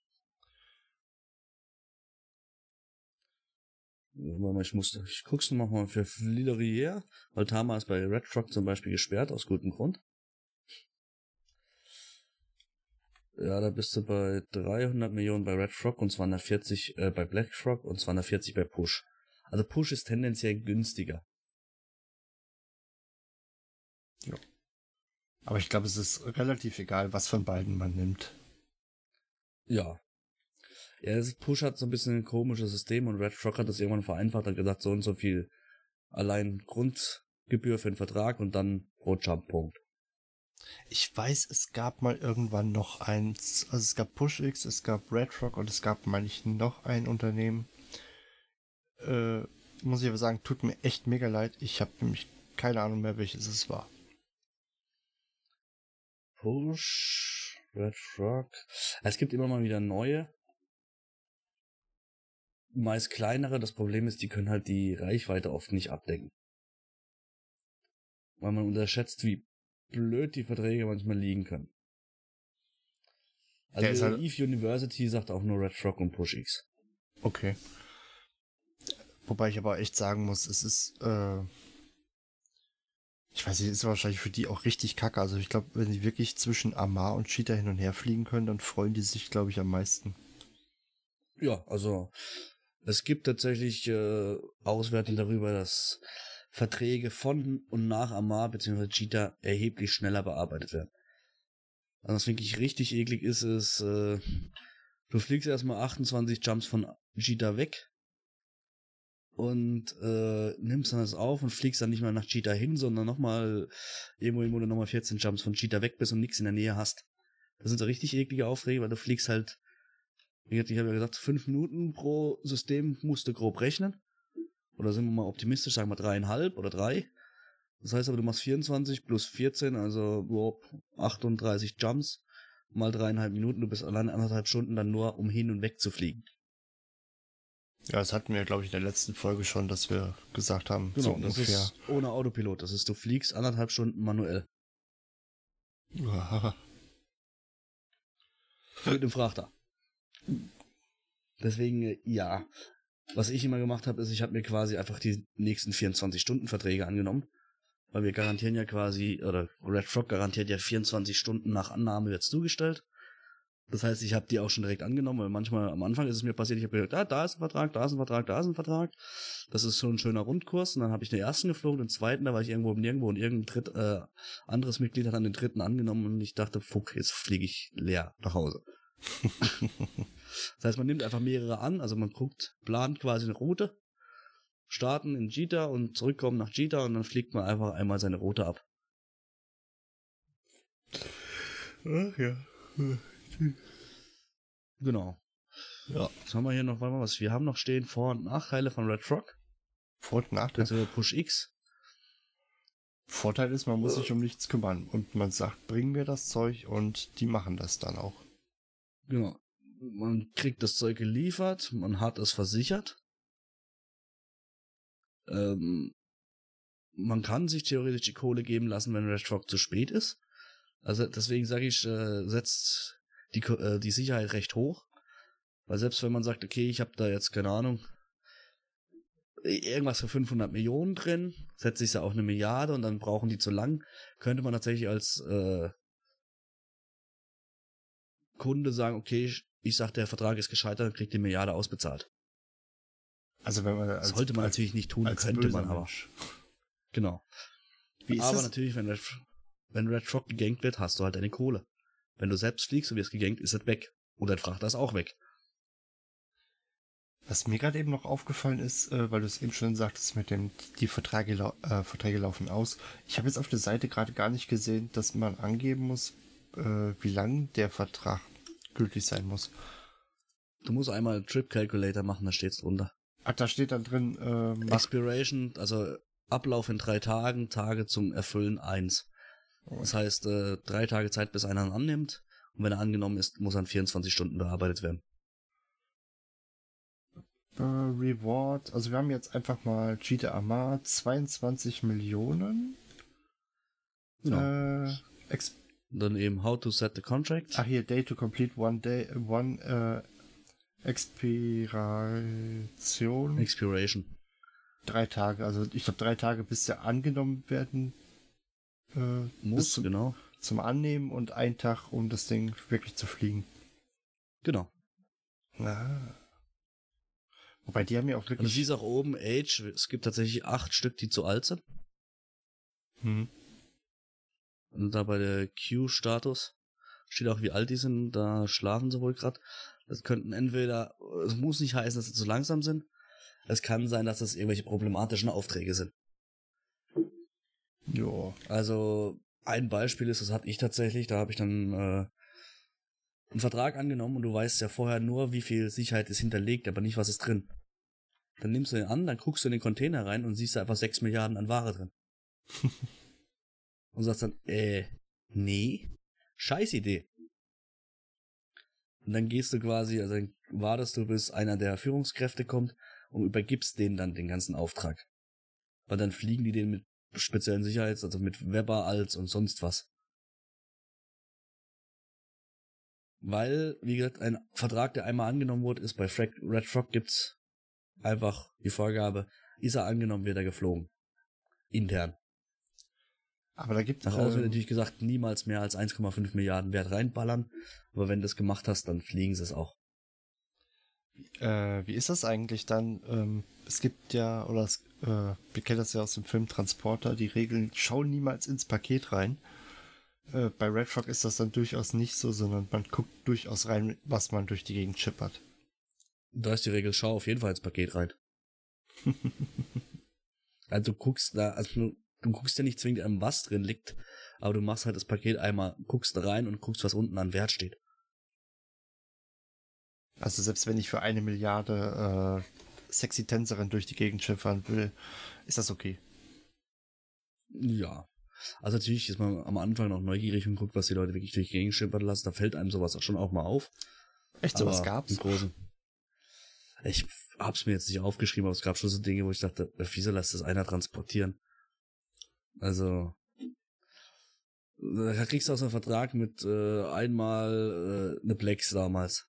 Ich muss, ich guck's noch mal für Fliderier, weil Tama ist bei Red Frog zum Beispiel gesperrt, aus gutem Grund. Ja, da bist du bei 300 Millionen bei Red Frog und 240 äh, bei Black Frog und 240 bei Push. Also Push ist tendenziell günstiger. Aber ich glaube, es ist relativ egal, was von beiden man nimmt. Ja. Ja, das Push hat so ein bisschen ein komisches System und Red Frog hat das irgendwann vereinfacht und gesagt, so und so viel allein Grundgebühr für den Vertrag und dann pro Jump-Punkt. Ich weiß, es gab mal irgendwann noch eins, also es gab PushX, es gab Red Rock und es gab, meine ich, noch ein Unternehmen. Äh, muss ich aber sagen, tut mir echt mega leid. Ich habe nämlich keine Ahnung mehr, welches es war. Push, Red Frog. Es gibt immer mal wieder neue. Meist kleinere. Das Problem ist, die können halt die Reichweite oft nicht abdecken. Weil man unterschätzt, wie blöd die Verträge manchmal liegen können. Also halt- Eve University sagt auch nur Red Frog und Push X. Okay. Wobei ich aber echt sagen muss, es ist, äh, ich weiß nicht, ist wahrscheinlich für die auch richtig kacke. Also ich glaube, wenn die wirklich zwischen Amar und Cheetah hin und her fliegen können, dann freuen die sich, glaube ich, am meisten. Ja, also es gibt tatsächlich äh, Auswertungen darüber, dass Verträge von und nach Amar bzw. Cheetah erheblich schneller bearbeitet werden. Also was wirklich richtig eklig ist, ist, äh, du fliegst erstmal 28 Jumps von Cheetah weg und äh, nimmst dann das auf und fliegst dann nicht mal nach Cheetah hin, sondern nochmal irgendwo, hin, wo du nochmal 14 Jumps von Cheetah weg bist und nichts in der Nähe hast. Das sind so richtig eklige Aufträge, weil du fliegst halt ich habe ja gesagt, fünf Minuten pro System musst du grob rechnen. Oder sind wir mal optimistisch, sagen wir dreieinhalb oder drei. Das heißt aber, du machst 24 plus 14, also grob 38 Jumps mal dreieinhalb Minuten. Du bist allein anderthalb Stunden dann nur, um hin und weg zu fliegen. Ja, das hatten wir, glaube ich, in der letzten Folge schon, dass wir gesagt haben, so das ungefähr. ist ohne Autopilot. Das ist, du fliegst anderthalb Stunden manuell. Uah. Mit dem Frachter. Deswegen, äh, ja. Was ich immer gemacht habe, ist, ich habe mir quasi einfach die nächsten 24-Stunden-Verträge angenommen. Weil wir garantieren ja quasi, oder Red Frog garantiert ja 24 Stunden nach Annahme wird's zugestellt. Das heißt, ich habe die auch schon direkt angenommen, weil manchmal am Anfang ist es mir passiert, ich habe gesagt, ah, da ist ein Vertrag, da ist ein Vertrag, da ist ein Vertrag. Das ist schon ein schöner Rundkurs. Und dann habe ich den ersten geflogen, den zweiten, da war ich irgendwo im Nirgendwo und irgendein dritt, äh, anderes Mitglied hat dann den dritten angenommen und ich dachte, fuck, jetzt fliege ich leer nach Hause. <laughs> Das heißt, man nimmt einfach mehrere an, also man guckt, plant quasi eine Route, starten in Jita und zurückkommen nach Jita und dann fliegt man einfach einmal seine Route ab. Ach ja. Genau. Ja. Was haben wir hier noch? Warte mal, was wir haben noch stehen? Vor- und Nachteile von Red Frog. Vor- und Nachteil. Also Push X. Vorteil ist, man muss sich um nichts kümmern. Und man sagt, bring mir das Zeug und die machen das dann auch. Genau. Man kriegt das Zeug geliefert, man hat es versichert. Ähm, man kann sich theoretisch die Kohle geben lassen, wenn Red Frog zu spät ist. Also deswegen sage ich, äh, setzt die, äh, die Sicherheit recht hoch. Weil selbst wenn man sagt, okay, ich habe da jetzt keine Ahnung, irgendwas für 500 Millionen drin, setze ich ja auch eine Milliarde und dann brauchen die zu lang, könnte man tatsächlich als äh, Kunde sagen, okay, ich, ich sag, der Vertrag ist gescheitert, dann kriegt die Milliarde ausbezahlt. Also wenn man als, Sollte man als, natürlich nicht tun, könnte man aber. Mensch. Genau. Wie ist aber das? natürlich, wenn Red, wenn Red Frog gegankt wird, hast du halt deine Kohle. Wenn du selbst fliegst und wirst gegankt, ist es weg. Und dein Frachter ist auch weg. Was mir gerade eben noch aufgefallen ist, äh, weil du es eben schon sagtest, mit dem die Verträge, lau äh, Verträge laufen aus. Ich habe jetzt auf der Seite gerade gar nicht gesehen, dass man angeben muss, äh, wie lang der Vertrag gültig sein muss. Du musst einmal einen Trip Calculator machen, da steht's drunter. Ach, da steht dann drin, äh, Expiration, also Ablauf in drei Tagen, Tage zum Erfüllen eins. Das heißt, äh, drei Tage Zeit, bis einer ihn annimmt. Und wenn er angenommen ist, muss er in 24 Stunden bearbeitet werden. äh, Reward. Also wir haben jetzt einfach mal Cheetah Amar 22 Millionen. Genau. Äh, dann eben How to set the contract. Ach hier, Day to complete one day, one äh, Expiration. Expiration. drei Tage. Also ich glaube drei Tage, bis der angenommen werden äh, Muss, zum, genau. zum Annehmen und ein Tag, um das Ding wirklich zu fliegen. Genau. Ah. Wobei die haben ja auch Und du wirklich. siehst auch oben Age, es gibt tatsächlich acht Stück, die zu alt sind. Hm. Und da bei der Q-Status steht auch, wie alt die sind, da schlafen sie wohl gerade. Das könnten entweder, es muss nicht heißen, dass sie zu langsam sind. Es kann sein, dass das irgendwelche problematischen Aufträge sind. Ja. Also ein Beispiel ist, das hatte ich tatsächlich, da habe ich dann äh, einen Vertrag angenommen und du weißt ja vorher nur, wie viel Sicherheit ist hinterlegt, aber nicht, was ist drin. Dann nimmst du den an, dann guckst du in den Container rein und siehst da einfach 6 Milliarden an Ware drin. <laughs> und sagst dann, äh, nee, scheiß Idee. Und dann gehst du quasi, also dann wartest du, bis einer der Führungskräfte kommt und übergibst denen dann den ganzen Auftrag. Weil dann fliegen die den mit speziellen Sicherheits-, also mit Weber als und sonst was. Weil, wie gesagt, ein Vertrag, der einmal angenommen wurde, ist bei Frag Red Frog gibt's einfach die Vorgabe, ist er angenommen, wird er geflogen. Intern. Aber da gibt Nach außen wird ähm, natürlich gesagt, niemals mehr als 1,5 Milliarden Wert reinballern. Aber wenn du das gemacht hast, dann fliegen sie es auch. Äh, wie ist das eigentlich dann? Ähm, es gibt ja, oder es, äh, wir kennen das ja aus dem Film Transporter, die Regeln, schau niemals ins Paket rein. Äh, bei Red Frog ist das dann durchaus nicht so, sondern man guckt durchaus rein, was man durch die Gegend schippert. Da ist die Regel, schau auf jeden Fall ins Paket rein. <laughs> also du guckst da, also du, du guckst ja nicht zwingend an, was drin liegt, aber du machst halt das Paket einmal, guckst rein und guckst, was unten an Wert steht. Also selbst wenn ich für eine Milliarde äh, sexy Tänzerin durch die Gegend schippern will, ist das okay. Ja. Also natürlich ist man am Anfang noch neugierig und guckt, was die Leute wirklich durch die Gegend schippern lassen. Da fällt einem sowas auch schon auch mal auf. Echt, sowas Aber gab's? Im Großen. Ich hab's mir jetzt nicht aufgeschrieben, aber es gab schon so Dinge, wo ich dachte, wieso lässt das einer transportieren? Also, da kriegst du auch so einen Vertrag mit äh, einmal äh, eine Plex damals.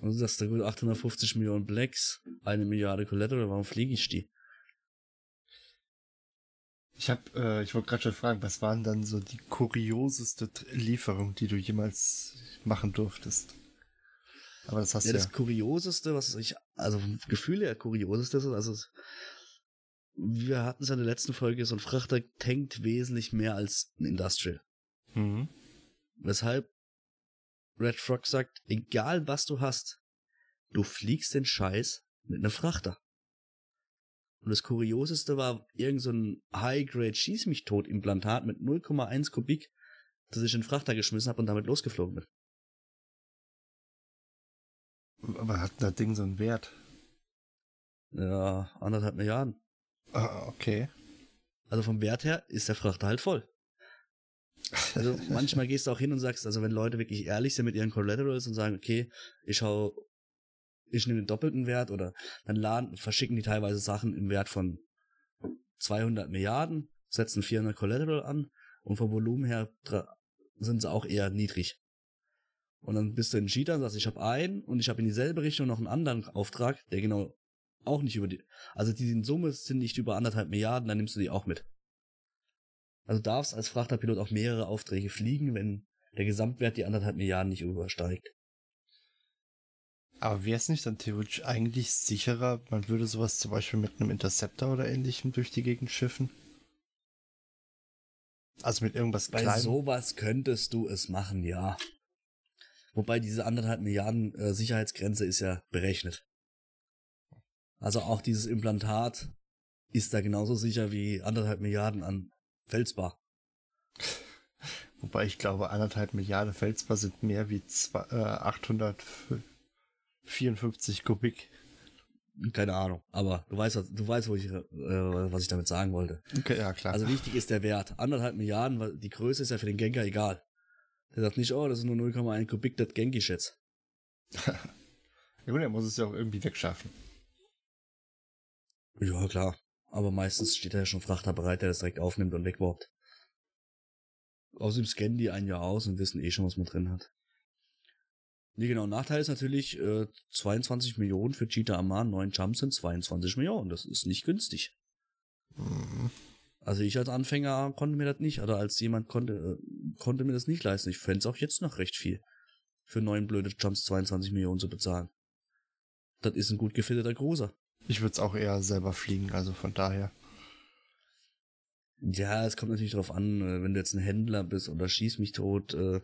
Und du sagst, da gut 850 Millionen Blacks, eine Milliarde Collateral, warum fliege ich die? Ich hab, äh, ich wollte gerade schon fragen, was waren dann so die kurioseste Lieferung, die du jemals machen durftest? Aber das hast Ja, du ja. das Kurioseste, was ich, also vom Gefühl her Kurioseste ist, also wir hatten es ja in der letzten Folge, so ein Frachter tankt wesentlich mehr als ein Industrial. Mhm. Weshalb Red Frog sagt, egal was du hast, du fliegst den Scheiß mit einem Frachter. Und das Kurioseste war irgend so ein High-Grade Schieß mich tot Implantat mit 0,1 Kubik, das ich in den Frachter geschmissen habe und damit losgeflogen bin. Aber hat das Ding so einen Wert? Ja, anderthalb Milliarden. Ah, okay. Also vom Wert her ist der Frachter halt voll. Also <laughs> manchmal gehst du auch hin und sagst, also wenn Leute wirklich ehrlich sind mit ihren Collaterals und sagen, okay, ich schau, ich nehme den doppelten Wert oder dann laden, verschicken die teilweise Sachen im Wert von 200 Milliarden, setzen 400 Collateral an und vom Volumen her sind sie auch eher niedrig. Und dann bist du in Cheater und sagst, ich habe einen und ich habe in dieselbe Richtung noch einen anderen Auftrag, der genau auch nicht über die, also die in Summe sind nicht über anderthalb Milliarden, dann nimmst du die auch mit. Also du darfst als Frachterpilot auch mehrere Aufträge fliegen, wenn der Gesamtwert die anderthalb Milliarden nicht übersteigt. Aber wäre es nicht dann theoretisch eigentlich sicherer, man würde sowas zum Beispiel mit einem Interceptor oder ähnlichem durch die Gegend schiffen? Also mit irgendwas Bei Kleinem? sowas könntest du es machen, ja. Wobei diese anderthalb Milliarden äh, Sicherheitsgrenze ist ja berechnet. Also auch dieses Implantat ist da genauso sicher wie anderthalb Milliarden an Felsbar. Wobei ich glaube, anderthalb Milliarden Felsbar sind mehr wie zwei, äh, 854 Kubik. Keine Ahnung, aber du weißt, du weißt, wo ich, äh, was ich damit sagen wollte. Okay, ja, klar. Also wichtig ist der Wert. Anderthalb Milliarden, die Größe ist ja für den Genker egal. Der sagt nicht, oh, das ist nur 0,1 Kubik, das Genki schätzt. <laughs> ja gut, er muss es ja auch irgendwie wegschaffen. Ja, klar. Aber meistens steht da ja schon Frachter bereit, der das direkt aufnimmt und wegwarpt. Außerdem scannen die ein Jahr aus und wissen eh schon, was man drin hat. Nee, genau. Nachteil ist natürlich, äh, 22 Millionen für Cheetah Aman, neun Jumps sind 22 Millionen. Das ist nicht günstig. Mhm. Also ich als Anfänger konnte mir das nicht, oder als jemand konnte, äh, konnte mir das nicht leisten. Ich fände es auch jetzt noch recht viel, für neun blöde Jumps 22 Millionen zu bezahlen. Das ist ein gut gefitteter Großer. Ich würde es auch eher selber fliegen, also von daher. Ja, es kommt natürlich drauf an, äh, wenn du jetzt ein Händler bist oder schieß mich tot, äh,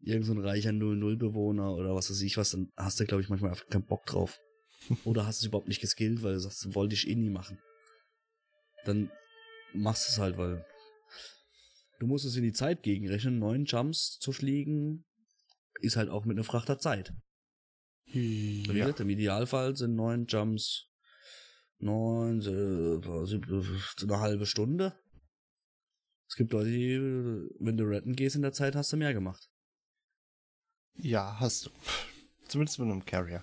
irgend so ein reicher 0-0-Bewohner oder was weiß ich was, dann hast du, glaube ich, manchmal einfach keinen Bock drauf. <laughs> oder hast es überhaupt nicht geskillt, weil du sagst, wollte ich eh nie machen. Dann machst du es halt, weil du musst es in die Zeit gegenrechnen. Neun Jumps zu fliegen ist halt auch mit einer Frachter Zeit. Wie Ja. gesagt, Im Idealfall sind neun Jumps neun, äh, eine halbe Stunde. Es gibt Leute, die, wenn du retten gehst in der Zeit, hast du mehr gemacht. ja, hast du. Zumindest mit einem Carrier.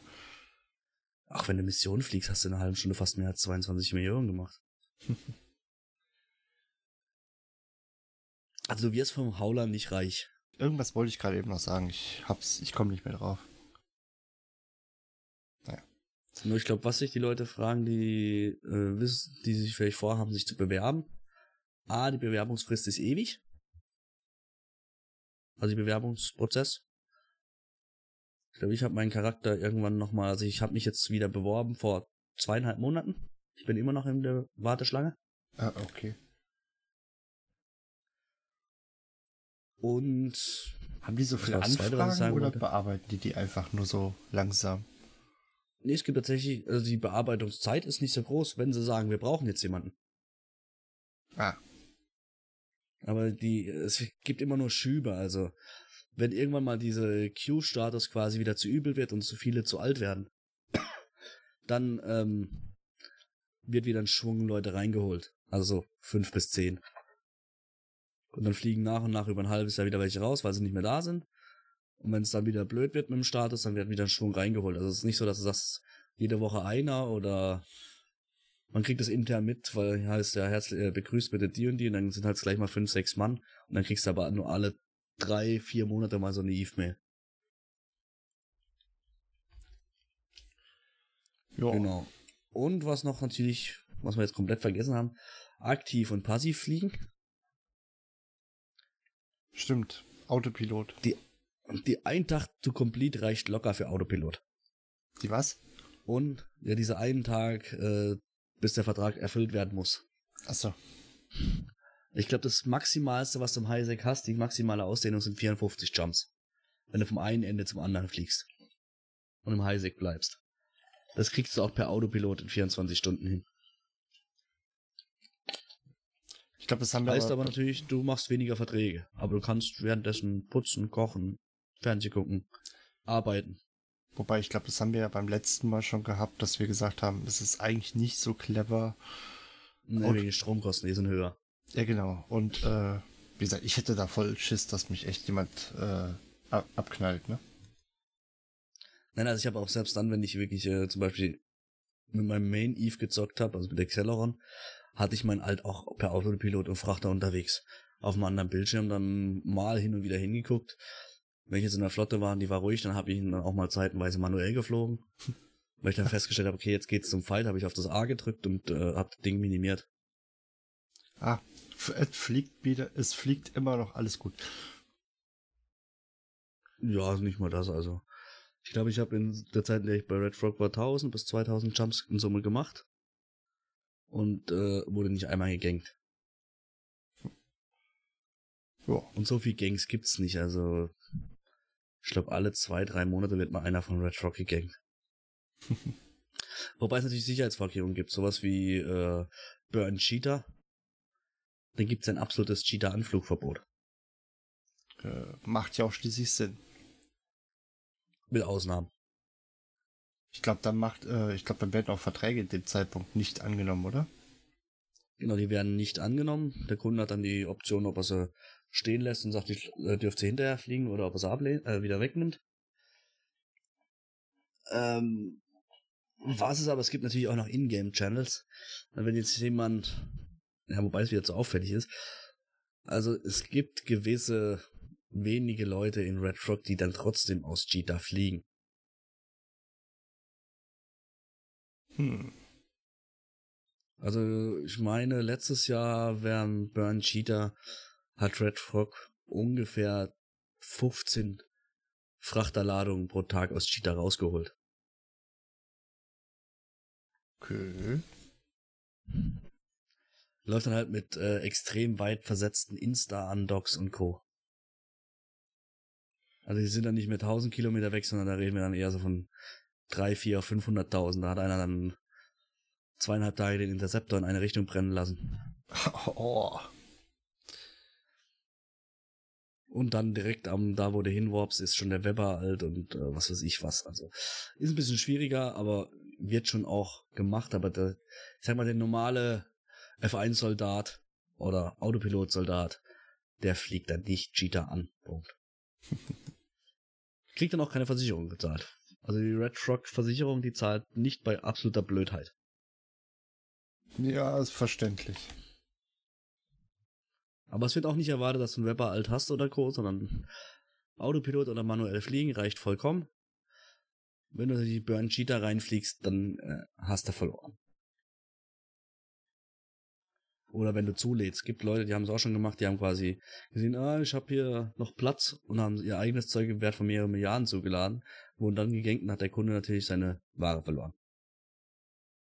Ach, wenn du Mission fliegst, hast du in einer halben Stunde fast mehr als 22 Millionen gemacht. <laughs> also du wirst vom Hauler nicht reich. Irgendwas wollte ich gerade eben noch sagen. Ich hab's, ich komme nicht mehr drauf. Nur ich glaube, was sich die Leute fragen, die äh, wissen, die sich vielleicht vorhaben, sich zu bewerben. A, die Bewerbungsfrist ist ewig. Also die Bewerbungsprozess. Ich glaube, ich habe meinen Charakter irgendwann nochmal, also ich habe mich jetzt wieder beworben vor zweieinhalb Monaten. Ich bin immer noch in der Warteschlange. Ah, okay. Und Haben die so viele Zweite, Anfragen sagen oder bearbeiten die die einfach nur so langsam? Nee, es gibt tatsächlich, also die Bearbeitungszeit ist nicht so groß, wenn sie sagen, wir brauchen jetzt jemanden. Ah, Aber die, es gibt immer nur Schübe, also wenn irgendwann mal diese Q-Status quasi wieder zu übel wird und zu viele zu alt werden, <coughs> dann ähm, wird wieder ein Schwung Leute reingeholt. Also so fünf bis zehn. Und dann fliegen nach und nach über ein halbes Jahr wieder welche raus, weil sie nicht mehr da sind. Und wenn es dann wieder blöd wird mit dem Status, dann wird wieder ein Schwung reingeholt. Also es ist nicht so, dass du sagst, jede Woche einer oder man kriegt das intern mit, weil heißt ja herzlich äh, begrüßt bitte die und die und dann sind halt gleich mal fünf, sechs Mann und dann kriegst du aber nur alle drei, vier Monate mal so eine Eve-Mail. ja. Genau. Und was noch natürlich, was wir jetzt komplett vergessen haben, aktiv und passiv fliegen. Stimmt. Autopilot. Die ein Tag to complete reicht locker für Autopilot. Die was? Und ja, dieser einen Tag, äh, bis der Vertrag erfüllt werden muss. Achso. Ich glaube, das Maximalste, was du im Highsec hast, die maximale Ausdehnung sind 54 Jumps. Wenn du vom einen Ende zum anderen fliegst. Und im Highsec bleibst. Das kriegst du auch per Autopilot in 24 Stunden hin. Ich glaube, das haben wir Heißt aber natürlich, du machst weniger Verträge. Aber du kannst währenddessen putzen, kochen, Fernseh gucken, arbeiten. Wobei, ich glaube, das haben wir ja beim letzten Mal schon gehabt, dass wir gesagt haben, es ist eigentlich nicht so clever. Ne, Und- wegen Stromkosten, die sind höher. Ja, genau. Und äh, wie gesagt, ich hätte da voll Schiss, dass mich echt jemand äh, ab abknallt, ne? Nein, also ich habe auch selbst dann, wenn ich wirklich äh, zum Beispiel mit meinem Main Eve gezockt habe, also mit der Celeron, hatte ich mein Alt auch per Autopilot und Frachter unterwegs. Auf einem anderen Bildschirm dann mal hin und wieder hingeguckt. Wenn ich jetzt in der Flotte war und die war ruhig, dann habe ich ihn dann auch mal zeitenweise manuell geflogen. <laughs> Weil ich dann festgestellt habe, okay, jetzt geht's zum Fight, habe ich auf das A gedrückt und äh, habe das Ding minimiert. Ah, es fliegt wieder, es fliegt immer noch alles gut. Ja, nicht mal das, also. Ich glaube, ich habe in der Zeit, in der ich bei Red Frog war, 1000 bis 2000 Jumps in Summe gemacht. Und äh, wurde nicht einmal gegankt. Ja. Und so viel Gangs gibt's nicht, also. Ich glaube, alle zwei, drei Monate wird mal einer von Red Frog gegankt. <laughs> Wobei es natürlich Sicherheitsvorkehrungen gibt, sowas wie äh, Burn Cheetah. Dann gibt es ein absolutes Cheetah-Anflugverbot. Äh, macht ja auch schließlich Sinn. Mit Ausnahmen. Ich glaube, dann macht, äh, ich glaube, dann werden auch Verträge in dem Zeitpunkt nicht angenommen, oder? Genau, die werden nicht angenommen. Der Kunde hat dann die Option, ob er sie stehen lässt und sagt, ich äh, dürfte sie hinterher fliegen oder ob er ablehnt, äh, wieder wegnimmt. Ähm, was ist aber, es gibt natürlich auch noch Ingame-Channels. Wenn jetzt jemand, ja, wobei es wieder zu auffällig ist, also es gibt gewisse wenige Leute in Red Frog, die dann trotzdem aus Cheetah fliegen. Hm. Also ich meine, letztes Jahr während Burn Cheetah hat Red Frog ungefähr 15 Frachterladungen pro Tag aus Cheetah rausgeholt. Okay. Läuft dann halt mit äh, extrem weit versetzten Insta-Undocs und Co. Also die sind dann nicht mehr 1000 Kilometer weg, sondern da reden wir dann eher so von 3, 4, 500.000. Da hat einer dann zweieinhalb Tage den Interceptor in eine Richtung brennen lassen. <laughs> Oh. Und dann direkt am, da wo du hinwarpst, ist schon der Weber alt und äh, was weiß ich was. Also ist ein bisschen schwieriger, aber wird schon auch gemacht. Aber der, ich sag mal, der normale F1-Soldat oder Autopilot-Soldat, der fliegt dann nicht Cheetah an. Punkt. <laughs> Kriegt dann auch keine Versicherung gezahlt. Also die Red Rock Versicherung, die zahlt nicht bei absoluter Blödheit. Ja, ist verständlich. Aber es wird auch nicht erwartet, dass du einen Weber alt hast oder Co., sondern Autopilot oder manuell fliegen reicht vollkommen. Wenn du die Burn Cheetah reinfliegst, dann äh, hast du verloren. Oder wenn du zulädst. Gibt Leute, die haben es auch schon gemacht, die haben quasi gesehen, ah, ich habe hier noch Platz und haben ihr eigenes Zeug im Wert von mehreren Milliarden zugeladen, wurden dann gegankt und hat der Kunde natürlich seine Ware verloren.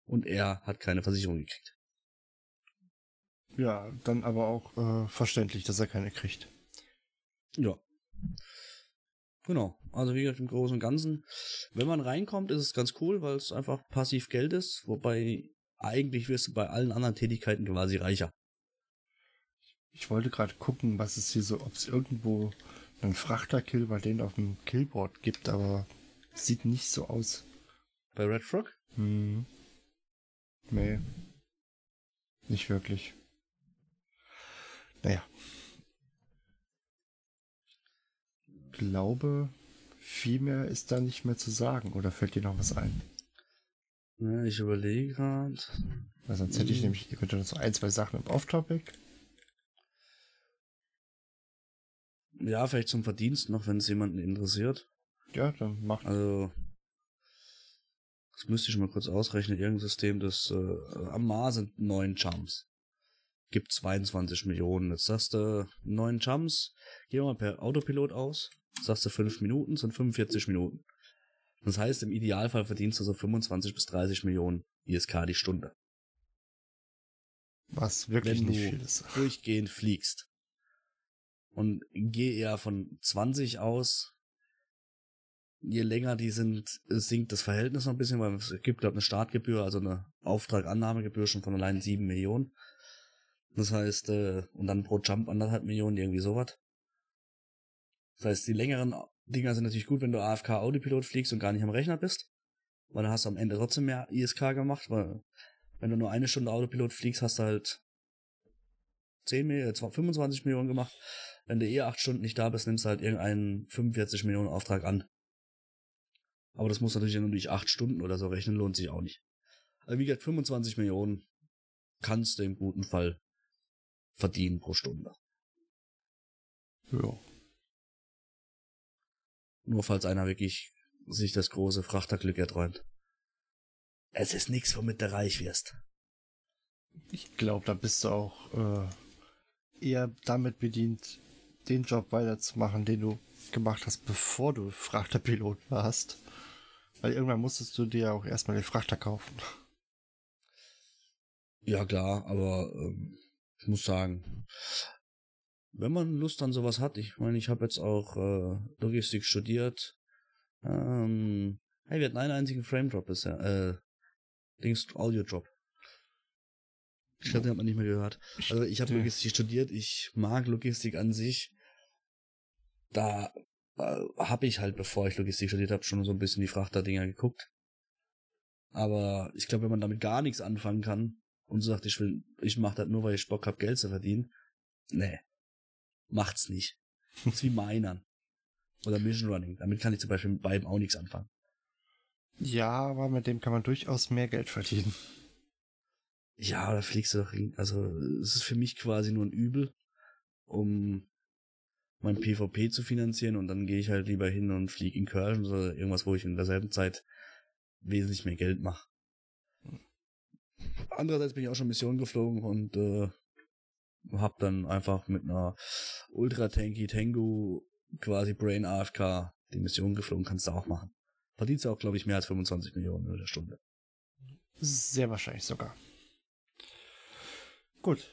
Und er hat keine Versicherung gekriegt. Ja, dann aber auch äh, verständlich, dass er keine kriegt. Ja. Genau. Also wie gesagt, im Großen und Ganzen, wenn man reinkommt, ist es ganz cool, weil es einfach passiv Geld ist, wobei eigentlich wirst du bei allen anderen Tätigkeiten quasi reicher. Ich wollte gerade gucken, was es hier so, ob es irgendwo einen Frachterkill bei denen auf dem Killboard gibt, aber sieht nicht so aus. Bei Red Frog? Hm. Nee. Nicht wirklich. Naja. Ich glaube, viel mehr ist da nicht mehr zu sagen. Oder fällt dir noch was ein? Ja, ich überlege gerade. Weil sonst hätte ich hm. nämlich, ihr könnt noch so ein, zwei Sachen im Off-Topic. Ja, vielleicht zum Verdienst noch, wenn es jemanden interessiert. Ja, dann macht. Also, das müsste ich mal kurz ausrechnen. Irgendein System, das äh, am Mars sind neun Jumps gibt 22 Millionen. Jetzt sagst du neun Jumps, geh mal per Autopilot aus, sagst du fünf Minuten, sind 45 Minuten. Das heißt, im Idealfall verdienst du so 25 bis 30 Millionen ISK die Stunde. Was wirklich Wenn nicht viel ist. <laughs> durchgehend fliegst. Und geh eher von 20 aus. Je länger die sind, sinkt das Verhältnis noch ein bisschen, weil es gibt, glaube ich, eine Startgebühr, also eine Auftragannahmegebühr schon von allein 7 Millionen. Das heißt, äh, und dann pro Jump anderthalb Millionen, irgendwie sowas. Das heißt, die längeren Dinger sind natürlich gut, wenn du AFK Autopilot fliegst und gar nicht am Rechner bist. Weil dann hast du am Ende trotzdem mehr ISK gemacht, weil wenn du nur eine Stunde Autopilot fliegst, hast du halt 10 Millionen, 25 Millionen gemacht. Wenn du eher 8 Stunden nicht da bist, nimmst du halt irgendeinen 45 Millionen Auftrag an. Aber das muss natürlich nur durch 8 Stunden oder so rechnen, lohnt sich auch nicht. Also wie gesagt, 25 Millionen kannst du im guten Fall verdienen pro Stunde. Ja. Nur falls einer wirklich sich das große Frachterglück erträumt. Es ist nichts, womit du reich wirst. Ich glaube, da bist du auch äh, eher damit bedient, den Job weiterzumachen, den du gemacht hast, bevor du Frachterpilot warst. Weil irgendwann musstest du dir auch erstmal den Frachter kaufen. Ja, klar, aber ähm, muss sagen, wenn man Lust an sowas hat, ich meine, ich habe jetzt auch äh, Logistik studiert. Ähm, hey, wir hatten einen einzigen Frame Drop bisher. Äh, Dings Audio Drop. Ich glaube, den hat man nicht mehr gehört. Also ich habe Logistik studiert, ich mag Logistik an sich. Da äh, habe ich halt, bevor ich Logistik studiert habe, schon so ein bisschen die Frachterdinger geguckt. Aber ich glaube, wenn man damit gar nichts anfangen kann und sagt, ich will, ich mache das nur, weil ich Bock hab, Geld zu verdienen, nee, macht's nicht. Das ist wie Minern. Oder Mission Running. Damit kann ich zum Beispiel mit beiden auch nichts anfangen. Ja, aber mit dem kann man durchaus mehr Geld verdienen. Ja, da fliegst du doch hin. Also, es ist für mich quasi nur ein Übel, um mein PvP zu finanzieren und dann gehe ich halt lieber hin und fliege in Curl oder irgendwas, wo ich in derselben Zeit wesentlich mehr Geld mache. Andererseits bin ich auch schon Mission geflogen und äh, hab dann einfach mit einer Ultra Tanky Tengu quasi Brain AFK die Mission geflogen, kannst du auch machen. Verdienst du auch, glaube ich, mehr als 25 Millionen in der Stunde. Sehr wahrscheinlich sogar. Gut.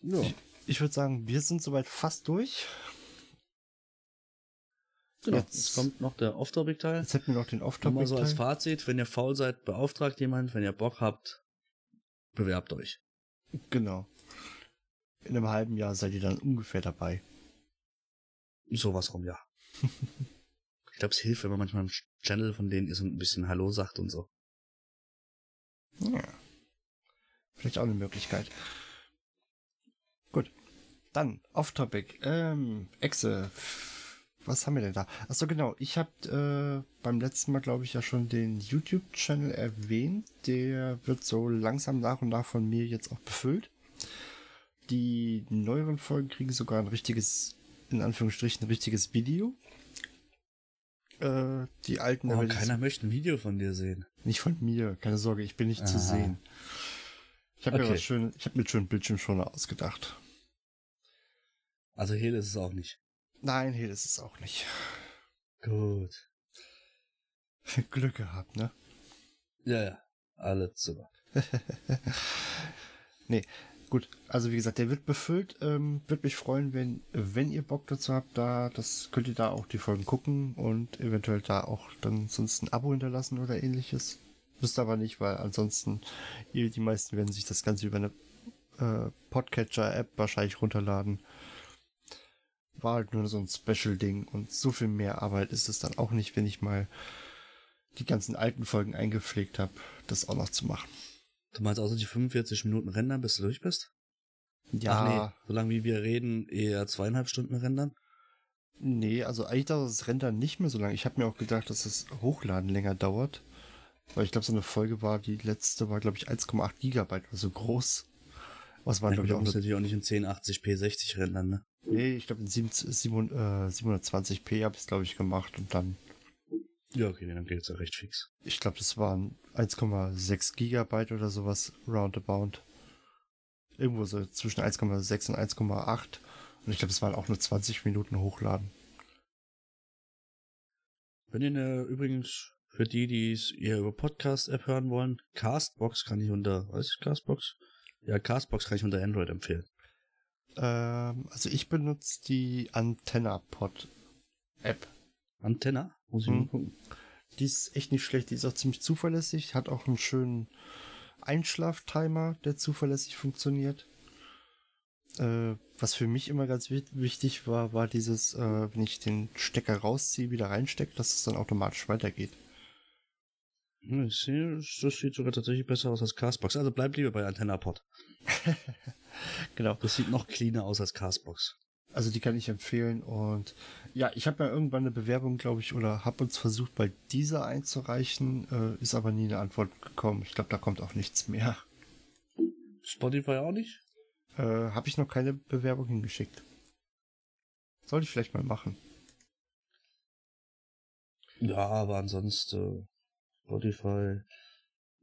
Ja. Ich, ich würde sagen, wir sind soweit fast durch. Genau. Jetzt- Jetzt kommt noch der Off-Topic-Teil. Jetzt hätten wir noch den off Nochmal so als Fazit, wenn ihr faul seid, beauftragt jemand, wenn ihr Bock habt, bewerbt euch. Genau. In einem halben Jahr seid ihr dann ungefähr dabei. Sowas rum, ja. <laughs> ich glaube, es hilft, wenn man manchmal im Channel von denen ist und ein bisschen Hallo sagt und so. Ja. Vielleicht auch eine Möglichkeit. Gut. Dann, off-topic. Ähm, Exe. Was haben wir denn da? Achso, genau. Ich habe äh, beim letzten Mal, glaube ich, ja schon den YouTube-Channel erwähnt. Der wird so langsam nach und nach von mir jetzt auch befüllt. Die neueren Folgen kriegen sogar ein richtiges, in Anführungsstrichen, ein richtiges Video. Äh, die alten, Oh, keiner möchte ein Video von dir sehen. nicht von mir, keine Sorge, ich bin nicht zu Aha. sehen. Ich habe mir Okay. was schön, ich habe mir schön Bildschirmschoner ausgedacht. Also Hele ist es auch nicht. Nein, das ist auch nicht. Gut. <laughs> Glück gehabt, ne? Ja, ja. Alles super. <laughs> nee, gut. Also wie gesagt, der wird befüllt. Ähm, Würde mich freuen, wenn, wenn ihr Bock dazu habt, da, das könnt ihr da auch die Folgen gucken und eventuell da auch dann sonst ein Abo hinterlassen oder ähnliches. Müsst aber nicht, weil ansonsten, ihr, die meisten werden sich das Ganze über eine äh, Podcatcher-App wahrscheinlich runterladen. War halt nur so ein Special-Ding und so viel mehr Arbeit ist es dann auch nicht, wenn ich mal die ganzen alten Folgen eingepflegt habe, das auch noch zu machen. Du meinst außer die 45 Minuten rendern, bis du durch bist? Ja, Ach nee, solange wie wir reden, eher zweieinhalb Stunden rendern? Nee, also eigentlich dauert das Rendern nicht mehr so lange. Ich habe mir auch gedacht, dass das Hochladen länger dauert. Weil ich glaube, so eine Folge war, die letzte war, glaube ich, 1,8 Gigabyte, also groß. Was war, glaube du ich, auch musst nur, natürlich auch nicht in 1080p 60 rendern, ne? Nee, ich glaube, in 7, 7, äh, 720p habe ich es, glaube ich, gemacht. Und dann, Ja, okay, dann geht's ja recht fix. ich glaube, das waren 1,6 Gigabyte oder sowas, roundabout. Irgendwo so zwischen 1,6 und 1,8. Und ich glaube, es waren auch nur 20 Minuten hochladen. Wenn ihr ne, übrigens für die, die es eher über Podcast-App hören wollen, Castbox kann ich unter, weiß ich Castbox? Ja, Castbox kann ich unter Android empfehlen. Ähm, also ich benutze die AntennaPod-App. Antenna? Muss ich Hm. mal gucken. Die ist echt nicht schlecht, die ist auch ziemlich zuverlässig, hat auch einen schönen Einschlaftimer, der zuverlässig funktioniert. Äh, was für mich immer ganz wi- wichtig war, war dieses, äh, wenn ich den Stecker rausziehe, wieder reinstecke, dass es dann automatisch weitergeht. Hm, Ich sehe, das sieht sogar tatsächlich besser aus als Castbox. Also bleibt lieber bei AntennaPod. <laughs> Genau. Das sieht noch cleaner aus als Castbox. Also die kann ich empfehlen und ja, ich habe ja irgendwann eine Bewerbung, glaube ich, oder habe uns versucht, bei dieser einzureichen, äh, ist aber nie eine Antwort gekommen. Ich glaube, da kommt auch nichts mehr. Spotify auch nicht? Äh, habe ich noch keine Bewerbung hingeschickt. Sollte ich vielleicht mal machen. Ja, aber ansonsten Spotify,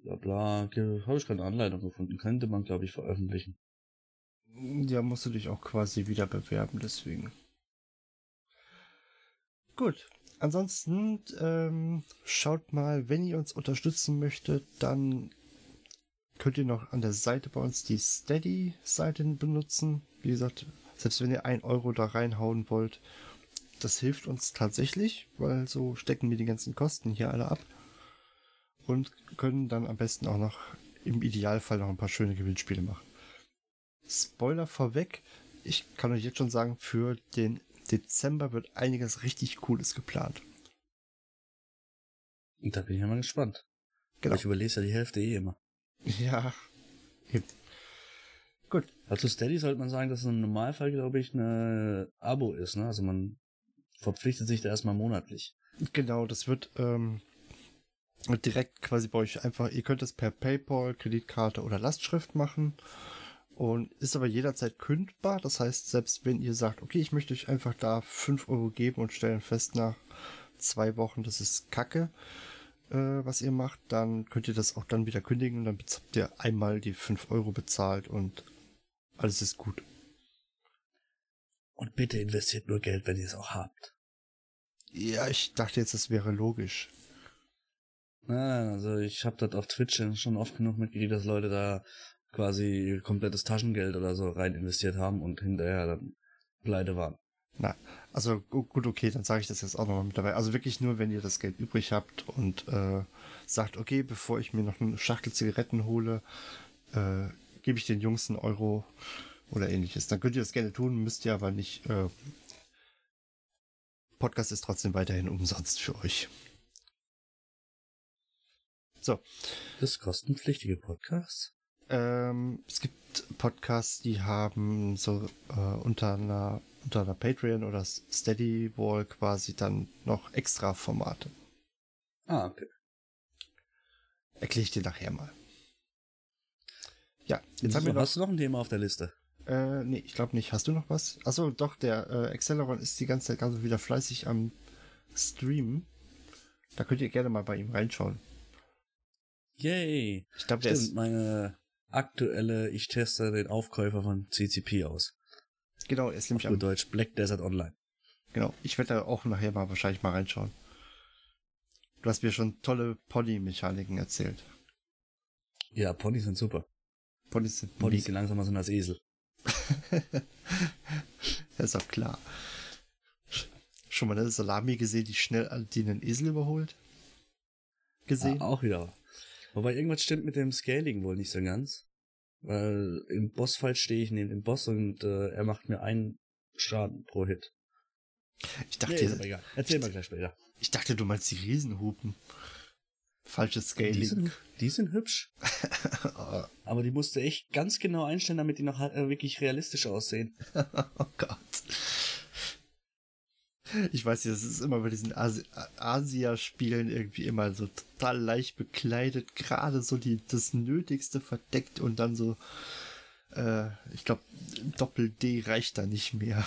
bla bla, habe ich keine Anleitung gefunden. Könnte man, glaube ich, veröffentlichen. Ja, musst du dich auch quasi wieder bewerben, deswegen. Gut. Ansonsten ähm, schaut mal, wenn ihr uns unterstützen möchtet, dann könnt ihr noch an der Seite bei uns die Steady-Seite benutzen. Wie gesagt, selbst wenn ihr ein Euro da reinhauen wollt, das hilft uns tatsächlich, weil so stecken wir die ganzen Kosten hier alle ab und können dann am besten auch noch im Idealfall noch ein paar schöne Gewinnspiele machen. Spoiler vorweg, ich kann euch jetzt schon sagen, für den Dezember wird einiges richtig Cooles geplant. Und da bin ich ja mal gespannt. Genau. Ich überlese ja die Hälfte eh immer. Ja. Eben. Gut. Also Steady sollte man sagen, dass es im Normalfall, glaube ich, eine Abo ist. Ne? Also man verpflichtet sich da erstmal monatlich. Genau, das wird ähm, direkt quasi bei euch einfach, ihr könnt es per PayPal, Kreditkarte oder Lastschrift machen und ist aber jederzeit kündbar. Das heißt, selbst wenn ihr sagt, okay, ich möchte euch einfach da 5 Euro geben und stellen fest nach zwei Wochen, das ist Kacke, äh, was ihr macht, dann könnt ihr das auch dann wieder kündigen und dann habt ihr einmal die 5 Euro bezahlt und alles ist gut. Und bitte investiert nur Geld, wenn ihr es auch habt. Ja, ich dachte jetzt, das wäre logisch. Nein, also ich habe das auf Twitch schon oft genug mitgekriegt, dass Leute da quasi komplettes Taschengeld oder so rein investiert haben und hinterher dann pleite waren. Na, also gut, okay, dann sage ich das jetzt auch nochmal mit dabei. Also wirklich nur, wenn ihr das Geld übrig habt und äh, sagt, okay, bevor ich mir noch eine Schachtel Zigaretten hole, äh, gebe ich den Jungs einen Euro oder ähnliches. Dann könnt ihr das gerne tun, müsst ihr aber nicht. Äh, Podcast ist trotzdem weiterhin umsonst für euch. So. Das kostenpflichtige Podcasts? Ähm, es gibt Podcasts, die haben so äh, unter einer unter einer Patreon oder Steady Wall quasi dann noch extra Formate. Ah, okay. Erkläre ich dir nachher mal. Ja, jetzt Jetzt haben wir noch. hast du noch ein Thema auf der Liste? Äh, nee, ich glaube nicht. Hast du noch was? Achso, doch, der äh, Acceleron ist die ganze Zeit ganz wieder fleißig am Streamen. Da könnt ihr gerne mal bei ihm reinschauen. Yay! Ich glaube, der ist. meine aktuelle, ich teste den Aufkäufer von CCP aus. Genau, er ist Auf nämlich gut am. Deutsch Black Desert Online. Genau, ich werde da auch nachher mal wahrscheinlich mal reinschauen. Du hast mir schon tolle Pony-Mechaniken erzählt. Ja, Ponys sind super. Ponys sind Ponys, die langsamer sind als Esel. <laughs> Das ist auch klar. Schon mal eine Salami gesehen, die schnell die einen Esel überholt? Gesehen? Ah, auch wieder. Wobei irgendwas stimmt mit dem Scaling wohl nicht so ganz. Weil im Bossfight stehe ich neben dem Boss und äh, er macht mir einen Schaden pro Hit. ich, dachte, Nee, ist aber egal. Erzähl mal gleich später. ich dachte, du meinst die Riesenhupen. Falsches Scaling. Die sind, die sind hübsch. <laughs> Aber die musste echt ganz genau einstellen, damit die noch äh, wirklich realistisch aussehen. <laughs> oh Gott. Ich weiß nicht, das ist immer bei diesen Asi Asia-Spielen irgendwie immer so total leicht bekleidet, gerade so die, das Nötigste verdeckt und dann so, äh, ich glaube, Doppel-D reicht da nicht mehr.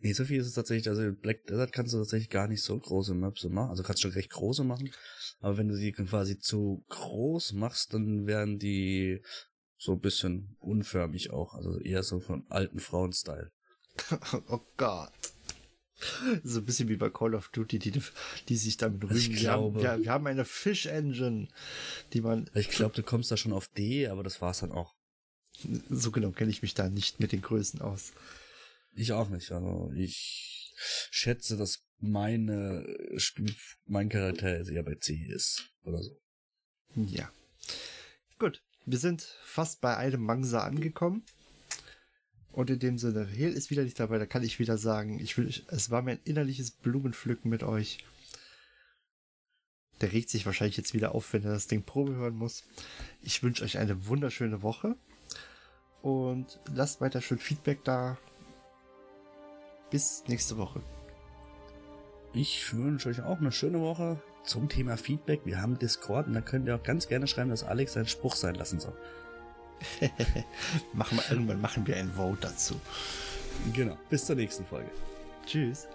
Nee, so viel ist es tatsächlich, also Black Desert kannst du tatsächlich gar nicht so große Maps machen. Also kannst du schon recht große machen. Aber wenn du sie quasi zu groß machst, dann werden die so ein bisschen unförmig auch. Also eher so von alten Frauen-Style. <laughs> oh Gott. <laughs> So ein bisschen wie bei Call of Duty, die, die sich damit rühmen. Ich Wir haben, glaube- wir, haben eine Fish-Engine, die man, Ich glaube, du kommst da schon auf D, aber das war's dann auch. so genau kenne ich mich da nicht mit den Größen aus. Ich auch nicht. Also ich schätze, dass meine mein Charakter eher bei C ist. Oder so. Ja. Gut, wir sind fast bei einem Mangsa angekommen. Und in dem Sinne, Hel ist wieder nicht dabei, da kann ich wieder sagen, ich will, es war mir ein innerliches Blumenpflücken mit euch. Der regt sich wahrscheinlich jetzt wieder auf, wenn er das Ding Probe hören muss. Ich wünsche euch eine wunderschöne Woche und lasst weiter schön Feedback da. Bis nächste Woche. Ich wünsche euch auch eine schöne Woche zum Thema Feedback. Wir haben Discord und da könnt ihr auch ganz gerne schreiben, dass Alex seinen Spruch sein lassen soll. <laughs> machen wir, irgendwann machen wir ein Vote dazu. Genau. Bis zur nächsten Folge. Tschüss.